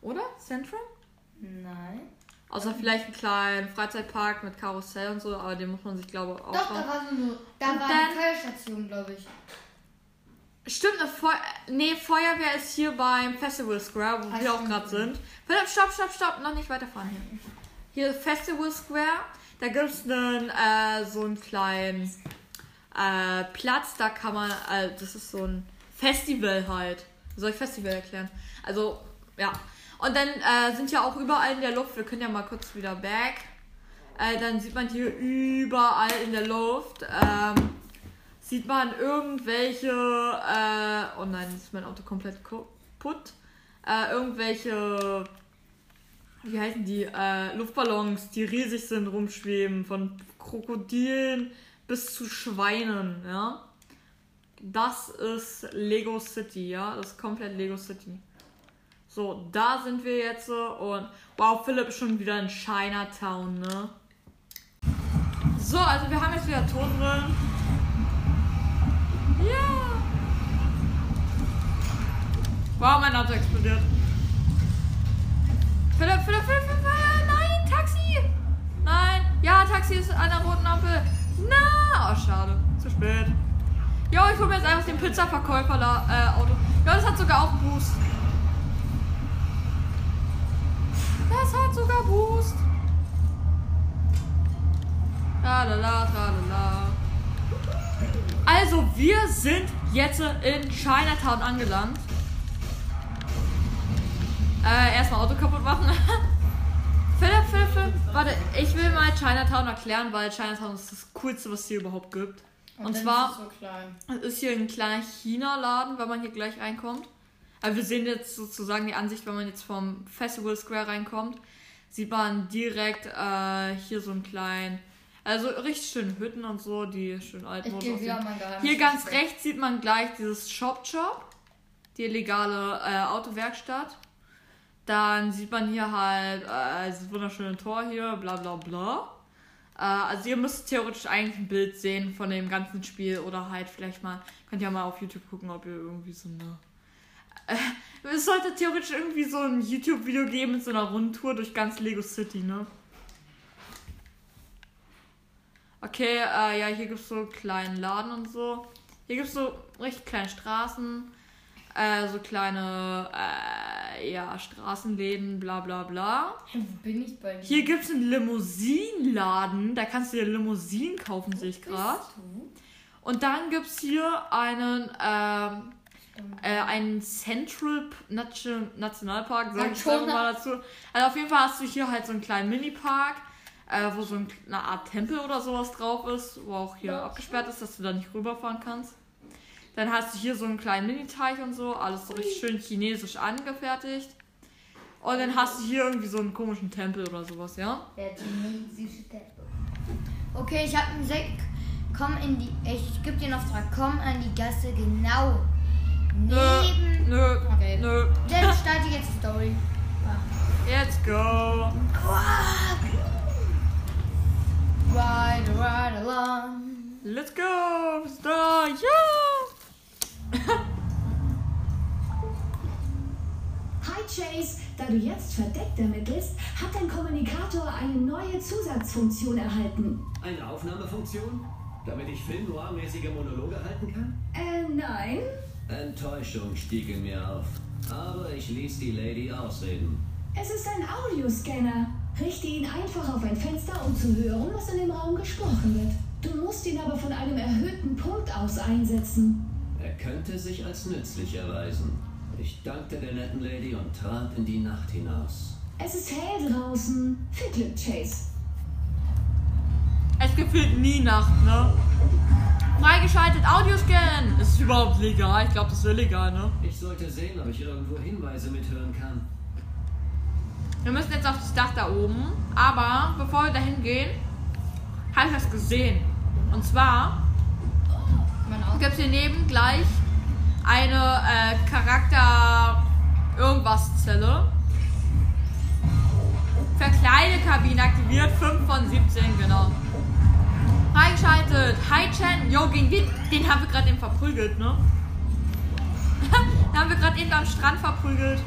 Speaker 3: Oder? Zentrum?
Speaker 4: Nein.
Speaker 3: Außer vielleicht einen kleinen Freizeitpark mit Karussell und so, aber den muss man sich, glaube ich, auch
Speaker 4: Doch, da war so eine, da
Speaker 3: Und
Speaker 4: war eine Feuerstation, glaube ich.
Speaker 3: Stimmt, eine Feu nee, Feuerwehr ist hier beim Festival Square, wo
Speaker 4: Ah,
Speaker 3: wir auch gerade sind. Philipp, stopp, stopp, stopp, noch nicht weiterfahren hier. Hier Festival Square, da gibt es einen, äh, so einen kleinen äh, Platz, da kann man, äh, das ist so ein Festival halt. Soll ich Festival erklären? Also, ja. Und dann äh, sind ja auch überall in der Luft, wir können ja mal kurz wieder back. Äh, dann sieht man hier überall in der Luft, ähm, sieht man irgendwelche, äh, oh nein, ist mein Auto komplett kaputt, äh, irgendwelche, wie heißen die, äh, Luftballons, die riesig sind, rumschweben, von Krokodilen bis zu Schweinen, ja. Das ist Lego City, ja, das ist komplett Lego City. So, da sind wir jetzt und wow, Philipp ist schon wieder in Chinatown, ne? So, also wir haben jetzt wieder Ton drin. Ja. Wow, mein Auto explodiert. Philipp, Philipp, Philipp, Philipp, äh, nein, Taxi! Nein, ja, Taxi ist an der roten Ampel. Na, oh, schade, zu spät. Jo, ich hol mir jetzt einfach den Pizzaverkäufer äh. Ja, das hat sogar auch Boost. Das hat sogar Boost. Tralala, tralala. Also, wir sind jetzt in Chinatown angelangt. Äh, erstmal Auto kaputt machen. Philipp, Philipp, Philipp, warte, ich will mal Chinatown erklären, weil Chinatown ist das Coolste, was es hier überhaupt gibt. Und,
Speaker 4: dann
Speaker 3: zwar,
Speaker 4: ist es so
Speaker 3: ist hier ein kleiner China-Laden, wenn man hier gleich reinkommt. Aber wir sehen jetzt sozusagen die Ansicht, wenn man jetzt vom Festival Square reinkommt, sieht man direkt äh, hier so einen kleinen, also richtig schön Hütten und so, die schön
Speaker 4: mein Geheimnis.
Speaker 3: Hier ganz rechts sieht man gleich dieses Shop Shop, die illegale äh, Autowerkstatt. Dann sieht man hier halt äh, dieses wunderschöne Tor hier, bla bla bla. Äh, also ihr müsst theoretisch eigentlich ein Bild sehen von dem ganzen Spiel oder halt vielleicht mal, könnt ihr mal auf YouTube gucken, ob ihr irgendwie so eine... Äh, es sollte theoretisch irgendwie so ein YouTube-Video geben mit so einer Rundtour durch ganz Lego City, ne? Okay, äh, ja, hier gibt es so einen kleinen Laden und so. Hier gibt es so richtig kleine Straßen, äh, so kleine, äh, ja, Straßenläden, bla bla bla.
Speaker 4: Wo bin ich bei dir?
Speaker 3: Hier gibt es einen Limousinenladen, da kannst du dir Limousinen kaufen, sehe ich gerade. Und dann gibt es hier einen, ähm, äh, einen Central Nationalpark, sag ich einfach mal dazu. Also auf jeden Fall hast du hier halt so einen kleinen Mini-Park, äh, wo so ein, eine Art Tempel oder sowas drauf ist, wo auch hier abgesperrt ist, dass du da nicht rüberfahren kannst. Dann hast du hier so einen kleinen Mini-Teich und so, alles so richtig schön chinesisch angefertigt. Und dann hast du hier irgendwie so einen komischen Tempel oder sowas, ja?
Speaker 4: Der chinesische Tempel. Okay, ich habe einen Sekt. Komm in die. Ich gebe dir einen Auftrag. Komm an die Gasse genau neben.
Speaker 3: nö,
Speaker 4: Okay.
Speaker 3: nö.
Speaker 4: Dann starte jetzt die Story.
Speaker 3: Let's go.
Speaker 4: Ride, ride along.
Speaker 3: Let's go! Star, ja!
Speaker 8: Hi Chase, da du jetzt verdeckt ermittelst, hat dein Kommunikator eine neue Zusatzfunktion erhalten.
Speaker 5: Eine Aufnahmefunktion? Damit ich Film-Noir-mäßige Monologe halten kann?
Speaker 8: Äh, nein.
Speaker 1: Enttäuschung stieg in mir auf. Aber ich ließ die Lady ausreden.
Speaker 8: Es ist ein Audioscanner. Richte ihn einfach auf ein Fenster, um zu hören, was in dem Raum gesprochen wird. Du musst ihn aber von einem erhöhten Punkt aus einsetzen.
Speaker 1: Er könnte sich als nützlich erweisen. Ich dankte der netten Lady und trat in die Nacht hinaus.
Speaker 8: Es ist hell draußen. Viel Glück, Chase.
Speaker 3: Es gefühlt nie Nacht, ne? Freigeschaltet Audioscan. Ist es überhaupt legal? Ich glaube, das ist illegal, ne?
Speaker 1: Ich sollte sehen, ob ich irgendwo Hinweise mithören kann.
Speaker 3: Wir müssen jetzt auf das Dach da oben. Aber bevor wir dahin gehen, habe ich was gesehen. Und zwar. Gibt es hier neben gleich eine äh, Charakter irgendwas Zelle. Verkleidekabine aktiviert, 5 von 17, genau. Freigeschaltet. Hi Chen. Yo, gegen den, den haben wir gerade eben verprügelt, ne? den haben wir gerade eben am Strand verprügelt.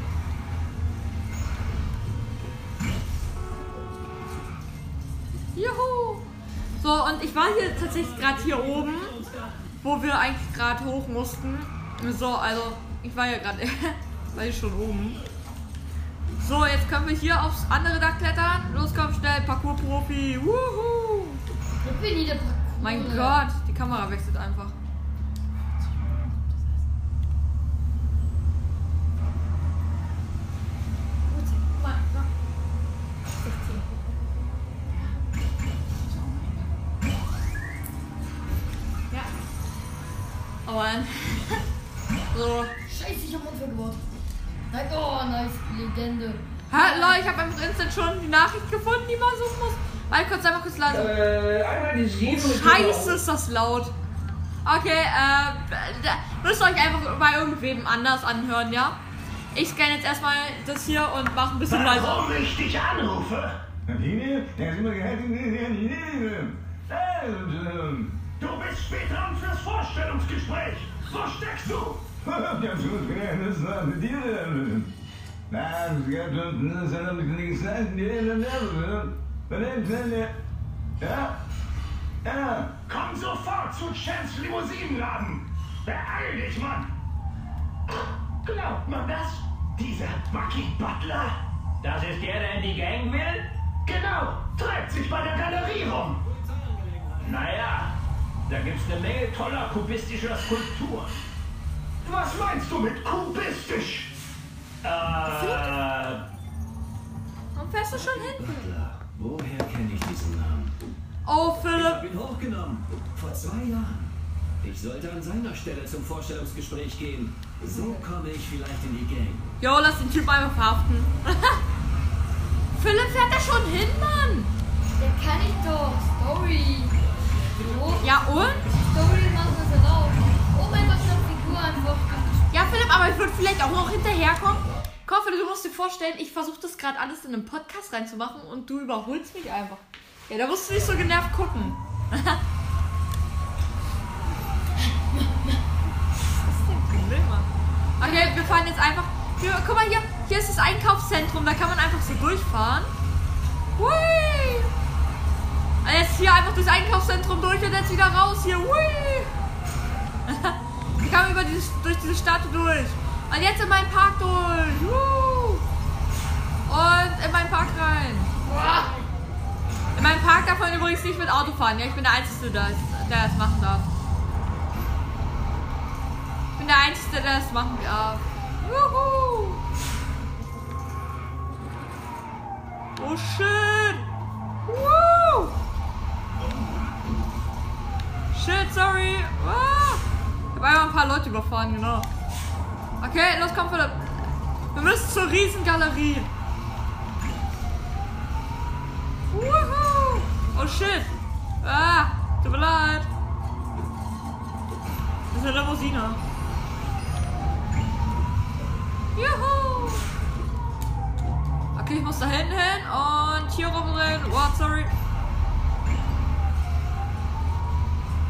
Speaker 3: Juhu. So, und ich war hier tatsächlich gerade hier oben, wo wir eigentlich gerade hoch mussten. So, also, ich war ja gerade, war ich schon oben. So, jetzt können wir hier aufs andere Dach klettern. Los, komm schnell, Parkour-Profi. Wuhu. Mein Gott, die Kamera wechselt einfach. Oh Mann. So.
Speaker 4: Scheiße, ich hab Unfall gebaut. Nein, oh, nice. Legende.
Speaker 3: Ha, Leute, ich habe einfach instant schon die Nachricht gefunden, die man suchen muss. Warte kurz, einmal kurz laden.
Speaker 5: Äh, einmal die sieben.
Speaker 3: Scheiße, ist das laut. Okay, äh, müsst ihr euch einfach bei irgendwem anders anhören, ja? Ich scanne jetzt erstmal das hier und mache ein bisschen leiser.
Speaker 7: Warum ich dich anrufe? Du bist später dran fürs Vorstellungsgespräch. Wo steckst du?
Speaker 5: Ja? Ja.
Speaker 7: Komm sofort zu Chans Limousinenladen. Beeil dich, Mann. Glaubt man das? Dieser Bucky Butler?
Speaker 2: Das ist der, der in die Gang will?
Speaker 7: Genau, treibt sich bei der Galerie rum.
Speaker 2: Naja, da gibt's eine Menge toller kubistischer Skulpturen.
Speaker 7: Was meinst du mit kubistisch?
Speaker 2: Äh,
Speaker 3: Und fährst du schon hin?
Speaker 1: Butler, woher kenne ich diesen Namen?
Speaker 3: Oh,
Speaker 1: Ich
Speaker 3: Philipp.
Speaker 1: habe ihn hochgenommen. Vor zwei Jahren. Ich sollte an seiner Stelle zum Vorstellungsgespräch gehen. So komme ich vielleicht in die Gang.
Speaker 3: Jo, lass den Typ einfach verhaften. Philipp fährt da schon hin, Mann.
Speaker 4: Der kann ich doch. Story.
Speaker 3: Ja, und?
Speaker 4: Story machen wir auch. Oh mein Gott, eine Figur einfach.
Speaker 3: Ja, Philipp, aber ich würde vielleicht auch noch hinterherkommen. Komm, Philipp, du musst dir vorstellen, ich versuche das gerade alles in einen Podcast reinzumachen und du überholst mich einfach. Ja, da musst du nicht so genervt gucken. Was ist denn Mann? Okay, wir fahren jetzt einfach. Hier, guck mal hier, hier ist das Einkaufszentrum, da kann man einfach so durchfahren. Hui! Und jetzt hier einfach durchs Einkaufszentrum durch und jetzt wieder raus hier. Hui! Wir kamen über dieses, durch diese Stadt durch. Und jetzt in meinen Park durch. Und in meinen Park rein. In meinem Park darf man übrigens nicht mit Auto fahren. Ja, ich bin der Einzige, der, der das machen darf. Ich bin der Einzige, der das machen darf. Juhu. Oh shit. Woo. Shit, sorry. Ah. Ich habe einfach ein paar Leute überfahren, genau. Okay, los, komm, Philipp. Wir müssen zur Riesengalerie. Wuhu. Oh shit. Ah, tut mir leid. Das ist eine Limousine. Juhu. Okay, ich muss da hinten hin und hier rumdrehen. What, sorry.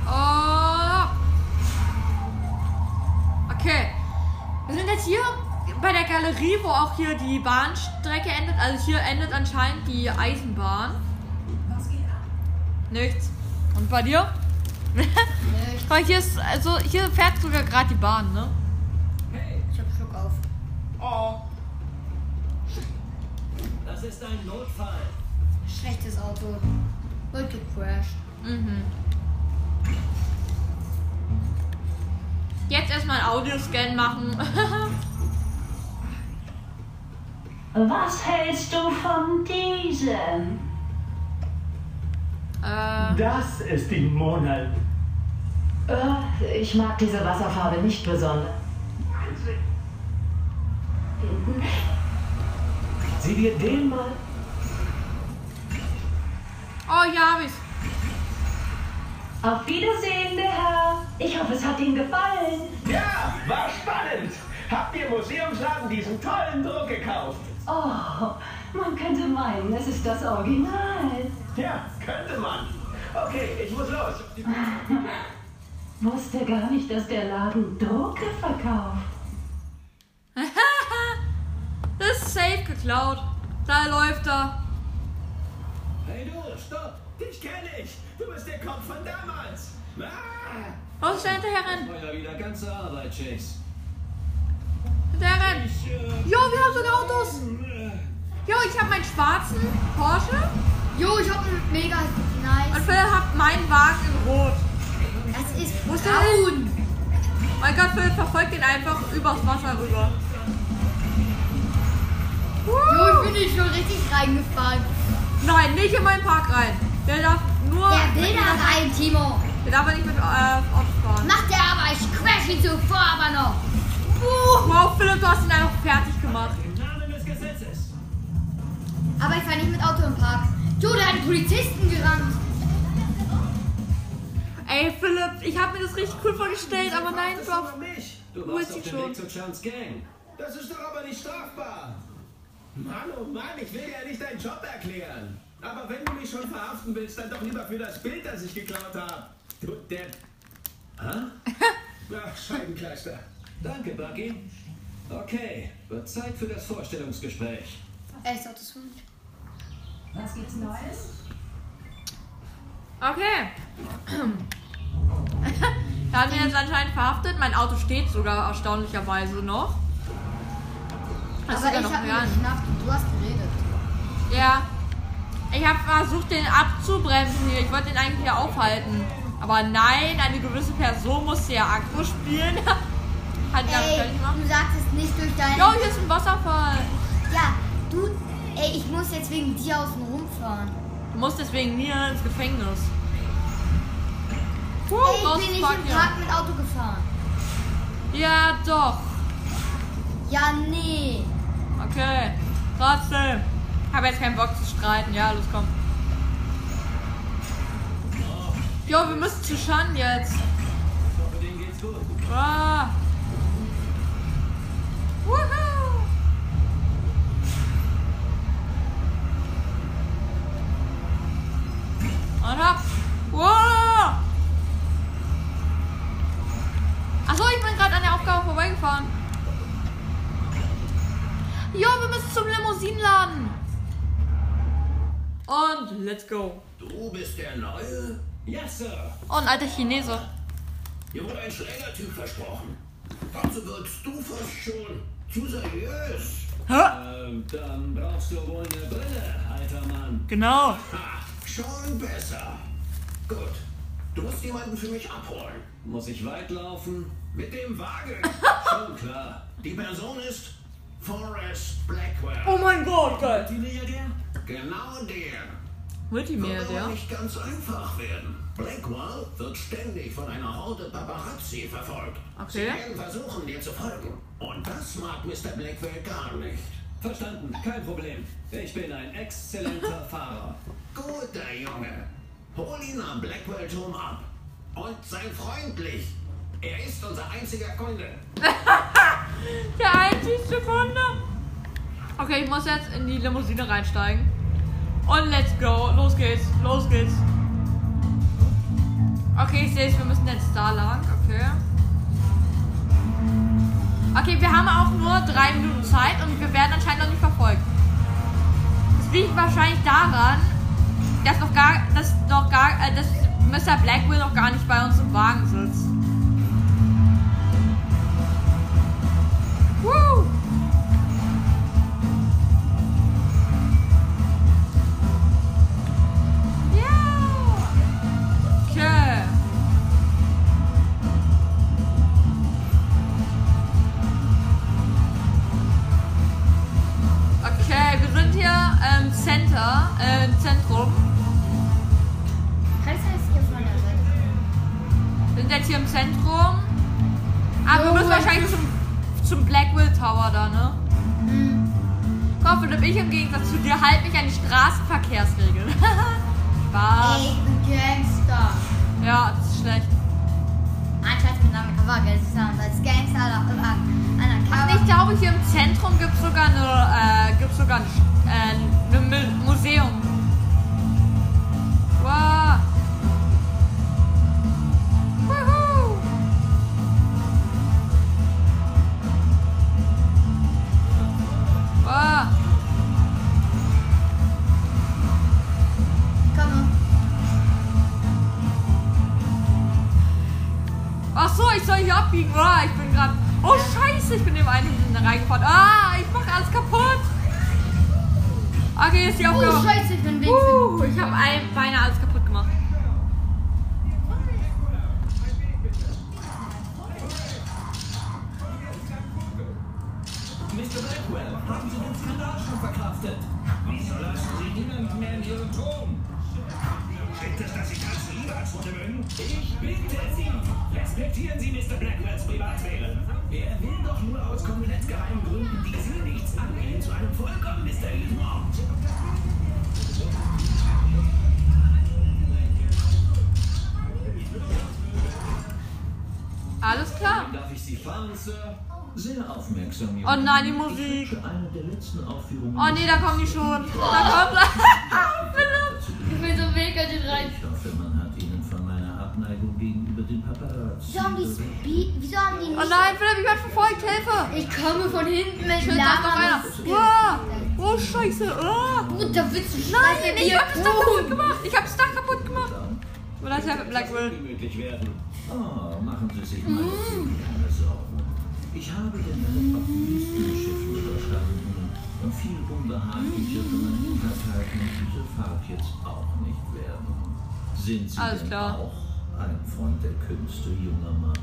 Speaker 3: Oh. Okay. Wir sind jetzt hier bei der Galerie, wo auch hier die Bahnstrecke endet. Also hier endet anscheinend die Eisenbahn. Nichts. Und bei dir? Weil hier ist, also hier fährt sogar gerade die Bahn, ne?
Speaker 2: hey,
Speaker 4: Ich hab Schluck auf.
Speaker 2: oh. Das ist ein Notfall.
Speaker 4: Schlechtes Auto. Wird gecrashed.
Speaker 3: Mhm. Jetzt erstmal einen Audioscan machen.
Speaker 9: Was hältst du von diesem?
Speaker 3: Äh,
Speaker 2: Das ist die Mona.
Speaker 6: Äh, ich mag diese Wasserfarbe nicht besonders. Hinten.
Speaker 2: Sieh dir den mal.
Speaker 3: oh, ja, hab ich's.
Speaker 6: Auf Wiedersehen, der Herr. Ich hoffe, es hat Ihnen gefallen.
Speaker 2: Ja, war spannend. Habt ihr im Museumsladen diesen tollen Druck gekauft?
Speaker 6: Oh, man könnte meinen, es ist das Original.
Speaker 2: Ja, könnte man. Okay, ich muss los.
Speaker 6: Wusste gar nicht, dass der Laden Drucke verkauft.
Speaker 3: Das ist safe geklaut. Da läuft er.
Speaker 7: Hey du, stopp! Dich kenne ich! Du bist der Kopf von damals! Ah!
Speaker 3: Rennen.
Speaker 1: War ja wieder ganze Arbeit, Chase.
Speaker 3: Hinterher rennen. Jo, wir haben sogar Autos. Jo, ich habe meinen schwarzen Porsche
Speaker 4: Jo, ich hab einen mega
Speaker 3: und
Speaker 4: nice.
Speaker 3: Phil hat meinen Wagen in Rot.
Speaker 4: Das ist
Speaker 3: Wo ist der
Speaker 4: braun.
Speaker 3: Mein Gott, Phil verfolgt ihn einfach übers Wasser rüber.
Speaker 4: Jo, ich bin nicht schon richtig reingefahren.
Speaker 3: Nein, nicht in meinen Park rein. Der darf nur.
Speaker 4: Der will da rein, Timo.
Speaker 3: Der darf aber nicht mit äh, Auto fahren.
Speaker 4: Macht der aber, ich crash ihn zuvor aber noch.
Speaker 3: Wow, Philipp, du hast ihn einfach fertig gemacht.
Speaker 7: Im Namen des Gesetzes!
Speaker 4: Aber ich fahr nicht mit Auto im Park. Jo, der hat einen Polizisten gerannt.
Speaker 3: Ey, Philipp, ich habe mir das richtig cool vorgestellt, aber nein,
Speaker 7: Das
Speaker 3: du auf.
Speaker 1: Du
Speaker 3: sie
Speaker 1: dem
Speaker 3: schon?
Speaker 7: Das ist doch aber nicht strafbar! Mann, oh Mann, ich will dir ja nicht deinen Job erklären. Aber wenn du mich schon verhaften willst, dann doch lieber für das Bild, das ich geklaut habe. Du Depp.
Speaker 1: Hä?
Speaker 7: Ach, Scheibenkleister.
Speaker 1: Danke, Bucky. Okay, wird Zeit für das Vorstellungsgespräch.
Speaker 4: Ey, ist Autos für mich.
Speaker 6: Was gibt's Neues?
Speaker 3: Okay. Er hat mich jetzt anscheinend verhaftet. Mein Auto steht sogar erstaunlicherweise noch. Das ist
Speaker 4: Aber ich
Speaker 3: noch
Speaker 4: hab geschnappt und du hast geredet.
Speaker 3: Ja. Ich habe versucht, den abzubremsen hier. Ich wollte den eigentlich hier aufhalten. Aber nein, eine gewisse Person musste ja Akku spielen. Hat
Speaker 4: Ey, du sagst es nicht durch deine...
Speaker 3: Jo, hier ist ein Wasserfall.
Speaker 4: Ja, du... Ey, ich muss jetzt wegen dir außen rumfahren.
Speaker 3: Du musst deswegen nie ins Gefängnis. Puh,
Speaker 4: Ey, ich bin nicht im. Park mit Auto gefahren.
Speaker 3: Ja, doch.
Speaker 4: Ja, nee.
Speaker 3: Okay. Trotzdem. Habe jetzt keinen Bock zu streiten. Ja, los, komm. Jo, wir müssen zu Shan jetzt.
Speaker 1: Ich hoffe, denen geht's gut.
Speaker 3: Ah. Woohoo. Und hopp. Wow. Achso, ich bin gerade an der Aufgabe vorbeigefahren. Jo, wir müssen zum Limousinenladen. Und let's go.
Speaker 7: Du bist der Neue?
Speaker 1: Yes, Sir.
Speaker 3: Oh, ein alter Chinese.
Speaker 7: Hier wurde ein Schlägertyp versprochen. Dazu wirkst du fast schon zu seriös.
Speaker 3: Hä?
Speaker 1: Ähm, dann brauchst du wohl eine Brille, alter Mann.
Speaker 3: Genau.
Speaker 7: Ha, schon besser. Gut. Du musst jemanden für mich abholen.
Speaker 1: Muss ich weit laufen?
Speaker 7: Mit dem Wagen.
Speaker 1: Schon klar.
Speaker 7: Die Person ist Forrest Blackwell.
Speaker 3: Oh mein Gott, geil.
Speaker 1: Die Milliardär?
Speaker 7: Genau der.
Speaker 3: Multimedia,
Speaker 7: Wird nicht ganz einfach werden. Blackwell wird ständig von einer Horde Paparazzi verfolgt.
Speaker 3: Okay.
Speaker 7: Sie werden versuchen, dir zu folgen. Und das mag Mr. Blackwell gar nicht.
Speaker 1: Verstanden, kein Problem. Ich bin ein exzellenter Fahrer.
Speaker 7: Guter Junge. Hol ihn am Blackwell-Turm ab. Und sei freundlich. Er ist unser einziger Kunde.
Speaker 3: Der einzigste Kunde. Okay, ich muss jetzt in die Limousine reinsteigen. Und let's go. Los geht's. Los geht's. Okay, ich sehe es. Wir müssen jetzt da lang. Okay. Okay, wir haben auch nur drei Minuten Zeit und wir werden anscheinend noch nicht verfolgt. Das liegt wahrscheinlich daran, dass noch gar, dass noch gar, äh, dass Mr. Blackwell noch gar nicht bei uns im Wagen sitzt. Woo!
Speaker 4: Als Gangster oder
Speaker 3: Ach,
Speaker 4: undercover.
Speaker 3: ich glaube, hier im Zentrum gibt es sogar eine, äh, gibt's sogar ein, äh, ein Mu- Museum. Oh, ich bin gerade. Oh Scheiße, ich bin in einen reingefahren. Ah, ich mache alles kaputt. Okay, ist die
Speaker 4: oh
Speaker 3: Aufgabe.
Speaker 4: Scheiße, ich bin links.
Speaker 3: Uh, ich habe ein, beinahe alles kaputt
Speaker 10: 15 Aufführungen.
Speaker 3: Oh nee, da kommen die schon. Oh. Da kommen kommt.
Speaker 4: ich will so mega den rein.
Speaker 10: Ich hoffe, man hat ihnen von meiner Abneigung gegenüber den Paparazzi.
Speaker 4: Wieso haben die Speed? Wieso haben die
Speaker 3: oh
Speaker 4: nicht.
Speaker 3: Oh nein, Philipp, ich werde verfolgt, Hilfe!
Speaker 4: Ich komme von hinten Ich
Speaker 3: Schön, da noch einer. Oh, oh, Scheiße. Oh.
Speaker 4: Gut, da willst du Scheiße.
Speaker 3: Nein,
Speaker 4: ich
Speaker 3: hab das Dach kaputt gemacht. Ich hab's doch kaputt gemacht. Oder das ist ja mit Blackwell.
Speaker 10: Oh, machen Sie sich mal mm. keine Sorgen. Ich habe den Weltcup nicht überstanden und viel unbehaglicher für meine Unterteilung diese Fahrt jetzt auch nicht werden. Sind Sie
Speaker 3: Alles
Speaker 10: denn
Speaker 3: klar.
Speaker 10: auch ein Freund der Künste, junger Mann?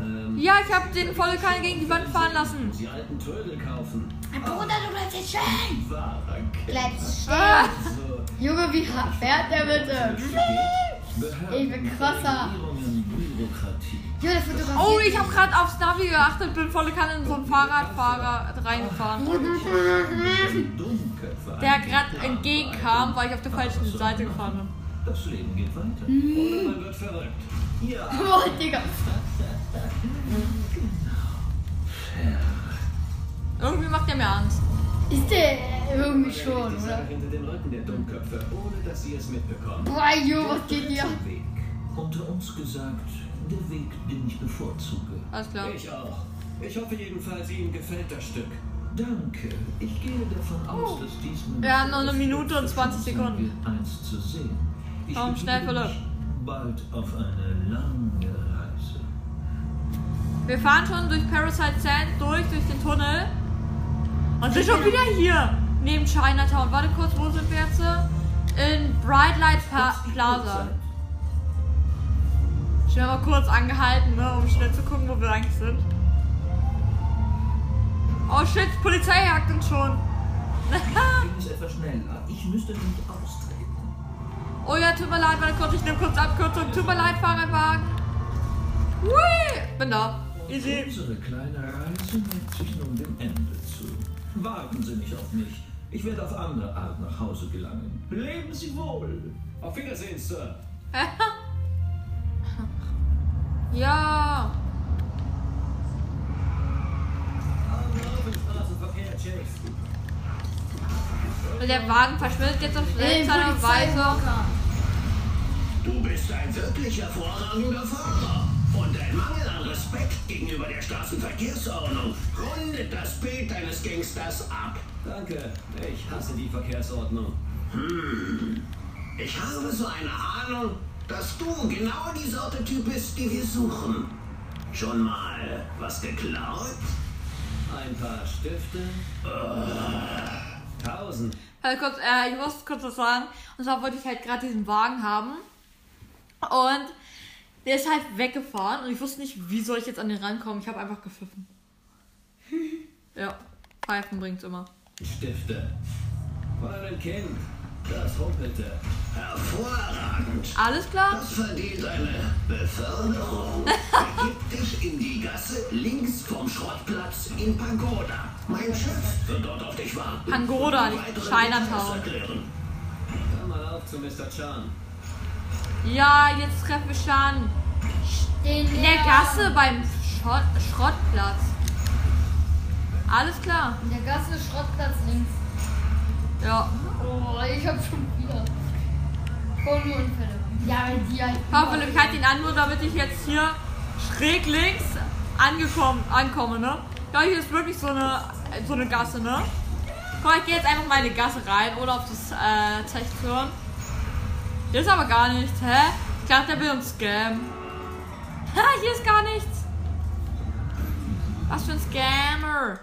Speaker 1: Ähm,
Speaker 3: Ja, ich habe den volle Kanne gegen die Wand fahren lassen.
Speaker 1: Sie alten Trödel kaufen.
Speaker 4: Bruder, du bleibst jetzt stehen.
Speaker 10: Wahrer
Speaker 4: Bleib stehen.
Speaker 3: Ah.
Speaker 1: So,
Speaker 4: Junge, wie hart fährt der bitte? Ich bin krasser.
Speaker 3: Oh, ich habe gerade aufs Navi geachtet, bin volle Kanne in so einen Fahrradfahrer reingefahren. Der gerade entgegenkam, weil ich auf der falschen Seite gefahren bin.
Speaker 10: Das Leben geht weiter.
Speaker 1: oder man wird verrückt.
Speaker 10: Ja,
Speaker 4: Oh, Digga.
Speaker 3: Irgendwie macht der mir Angst.
Speaker 4: Ist der irgendwie schon, oder?
Speaker 1: Hinter dem Rücken der Dummköpfe, ohne dass sie es mitbekommen.
Speaker 4: Boah, Jo, was geht?
Speaker 10: Weg. Unter uns gesagt, der Weg, den ich bevorzuge.
Speaker 3: Alles klar.
Speaker 1: Ich auch. Ich hoffe jedenfalls, Ihnen gefällt das Stück.
Speaker 10: Danke. Ich gehe davon aus, dass dies meine
Speaker 3: Oh. Wir haben noch eine Minute und 20 Sekunden.
Speaker 10: Eins zu sehen. Ich
Speaker 3: Komm, schnell, Philipp.
Speaker 10: bald auf eine lange Reise.
Speaker 3: Wir fahren schon durch Parasite Sand durch, durch den Tunnel. Und sind schon wieder hier. Neben Chinatown. Warte kurz, wo sind wir jetzt? In Bright Light Pa- Plaza. Schnell mal kurz angehalten, ne, um schnell zu gucken, wo wir eigentlich sind. Oh shit, Polizei jagt uns schon.
Speaker 10: Es etwas schneller. Ich müsste nämlich austreten.
Speaker 3: Oh ja, tut mir leid, warte kurz, ich nehme kurz Abkürzung. Tut mir leid, Fahrradwagen. Hui, bin da. Easy.
Speaker 10: Unsere kleine Reise neigt sich nun dem Ende zu. Warten Sie nicht auf mich. Ich werde auf andere Art nach Hause gelangen. Leben Sie wohl.
Speaker 1: Auf Wiedersehen, Sir.
Speaker 3: Ja.
Speaker 1: Chase.
Speaker 3: Der Wagen verschwindet jetzt auf seltsame Weise.
Speaker 7: Du bist ein wirklich hervorragender Fahrer. Und dein Mangel an Respekt gegenüber der Straßenverkehrsordnung rundet das Bild deines Gangsters ab.
Speaker 1: Danke. Ich hasse die Verkehrsordnung.
Speaker 7: Ich habe so eine Ahnung, dass du genau die Sorte Typ bist, die wir suchen. Schon mal was geklaut?
Speaker 1: Ein paar Stifte. Tausend.
Speaker 3: Also kurz, äh, ich muss kurz was sagen. Und zwar wollte ich halt gerade diesen Wagen haben. Und der ist halt weggefahren. Und ich wusste nicht, wie soll ich jetzt an den rankommen. Ich habe einfach gepfiffen. ja, Pfeifen bringt's immer.
Speaker 1: Stifte. Von einem Kind. Das humpelte.
Speaker 7: Hervorragend.
Speaker 3: Alles klar?
Speaker 7: Das verdient eine Beförderung. Begib dich in die Gasse links vom Schrottplatz in Pagoda. Mein Chef wird dort auf dich warten.
Speaker 3: Pagoda,
Speaker 7: weiteren
Speaker 3: Chinatown.
Speaker 1: Hör mal auf zu Mr. Chan.
Speaker 3: Ja, jetzt treffen wir.
Speaker 4: Den
Speaker 3: In der Gasse beim Schrott Schrottplatz. Alles klar.
Speaker 4: In der Gasse Schrottplatz links.
Speaker 3: Ja.
Speaker 4: Oh, ich hab schon wieder. Voll nur Unfälle. Ja, weil die halt.
Speaker 3: Komm, Philipp, ich halte ihn an, nur damit ich jetzt hier schräg links angekommen, ankomme, ne? Ja, hier ist wirklich so eine, so eine Gasse, ne? Mal, ich gehe jetzt einfach mal in die Gasse rein, oder auf das äh, Zeichen hören. Hier ist aber gar nichts, hä? Ich dachte, der will uns scammen. Ha, hier ist gar nichts. Was für ein Scammer.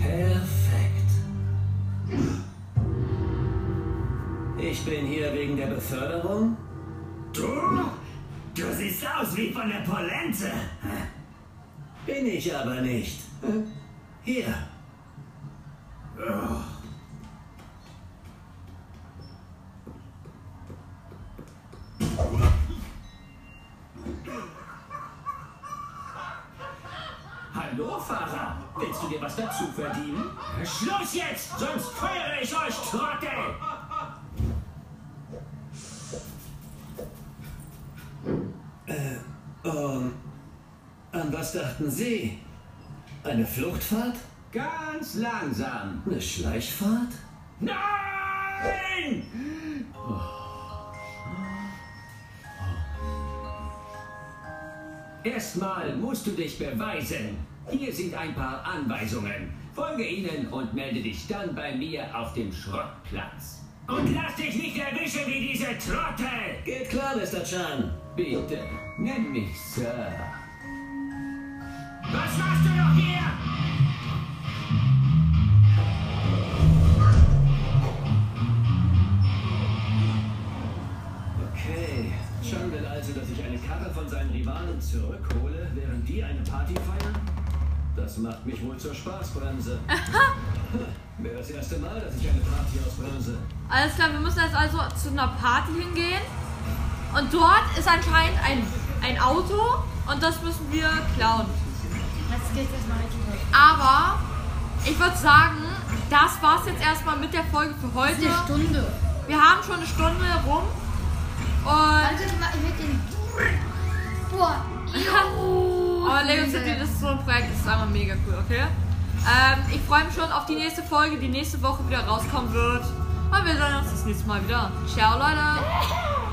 Speaker 1: Perfekt. Ich bin hier wegen der Beförderung.
Speaker 5: Du? Du siehst aus wie von der Polente.
Speaker 1: Bin ich aber nicht. Hier.
Speaker 2: Hallo, Fahrer. Willst du dir was dazu verdienen? Schluss jetzt, sonst feuere ich euch, Trottel!
Speaker 1: Ähm, an was dachten Sie? Eine Fluchtfahrt?
Speaker 2: Ganz langsam.
Speaker 1: Eine Schleichfahrt?
Speaker 2: Nein! Erstmal musst du dich beweisen. Hier sind ein paar Anweisungen. Folge ihnen und melde dich dann bei mir auf dem Schrottplatz. Und lass dich nicht erwischen wie diese Trottel!
Speaker 1: Geht klar, Mr. Chan.
Speaker 2: Bitte, nenn mich Sir. Was machst du noch hier?
Speaker 1: Okay. Chan will also, dass ich eine Karre von seinen Rivalen zurückhole, während die eine Party feiern? Das macht mich wohl zur Spaßbremse. Wäre das erste Mal, dass ich eine Party ausbremse.
Speaker 3: Alles klar, wir müssen jetzt also zu einer Party hingehen. Und dort ist anscheinend ein, ein Auto und das müssen wir klauen.
Speaker 4: Jetzt geht's erstmal richtig los.
Speaker 3: Aber ich würde sagen, das war's jetzt erstmal mit der Folge für heute.
Speaker 4: Eine Stunde.
Speaker 3: Wir haben schon eine Stunde rum. Und
Speaker 4: Warte mal, ich will den. Boah.
Speaker 3: Aber Lego City, das ist so ein Projekt, das ist einfach mega cool, okay? Ähm, ich freue mich schon auf die nächste Folge, die nächste Woche wieder rauskommen wird. Und wir sehen uns das nächste Mal wieder. Ciao, Leute!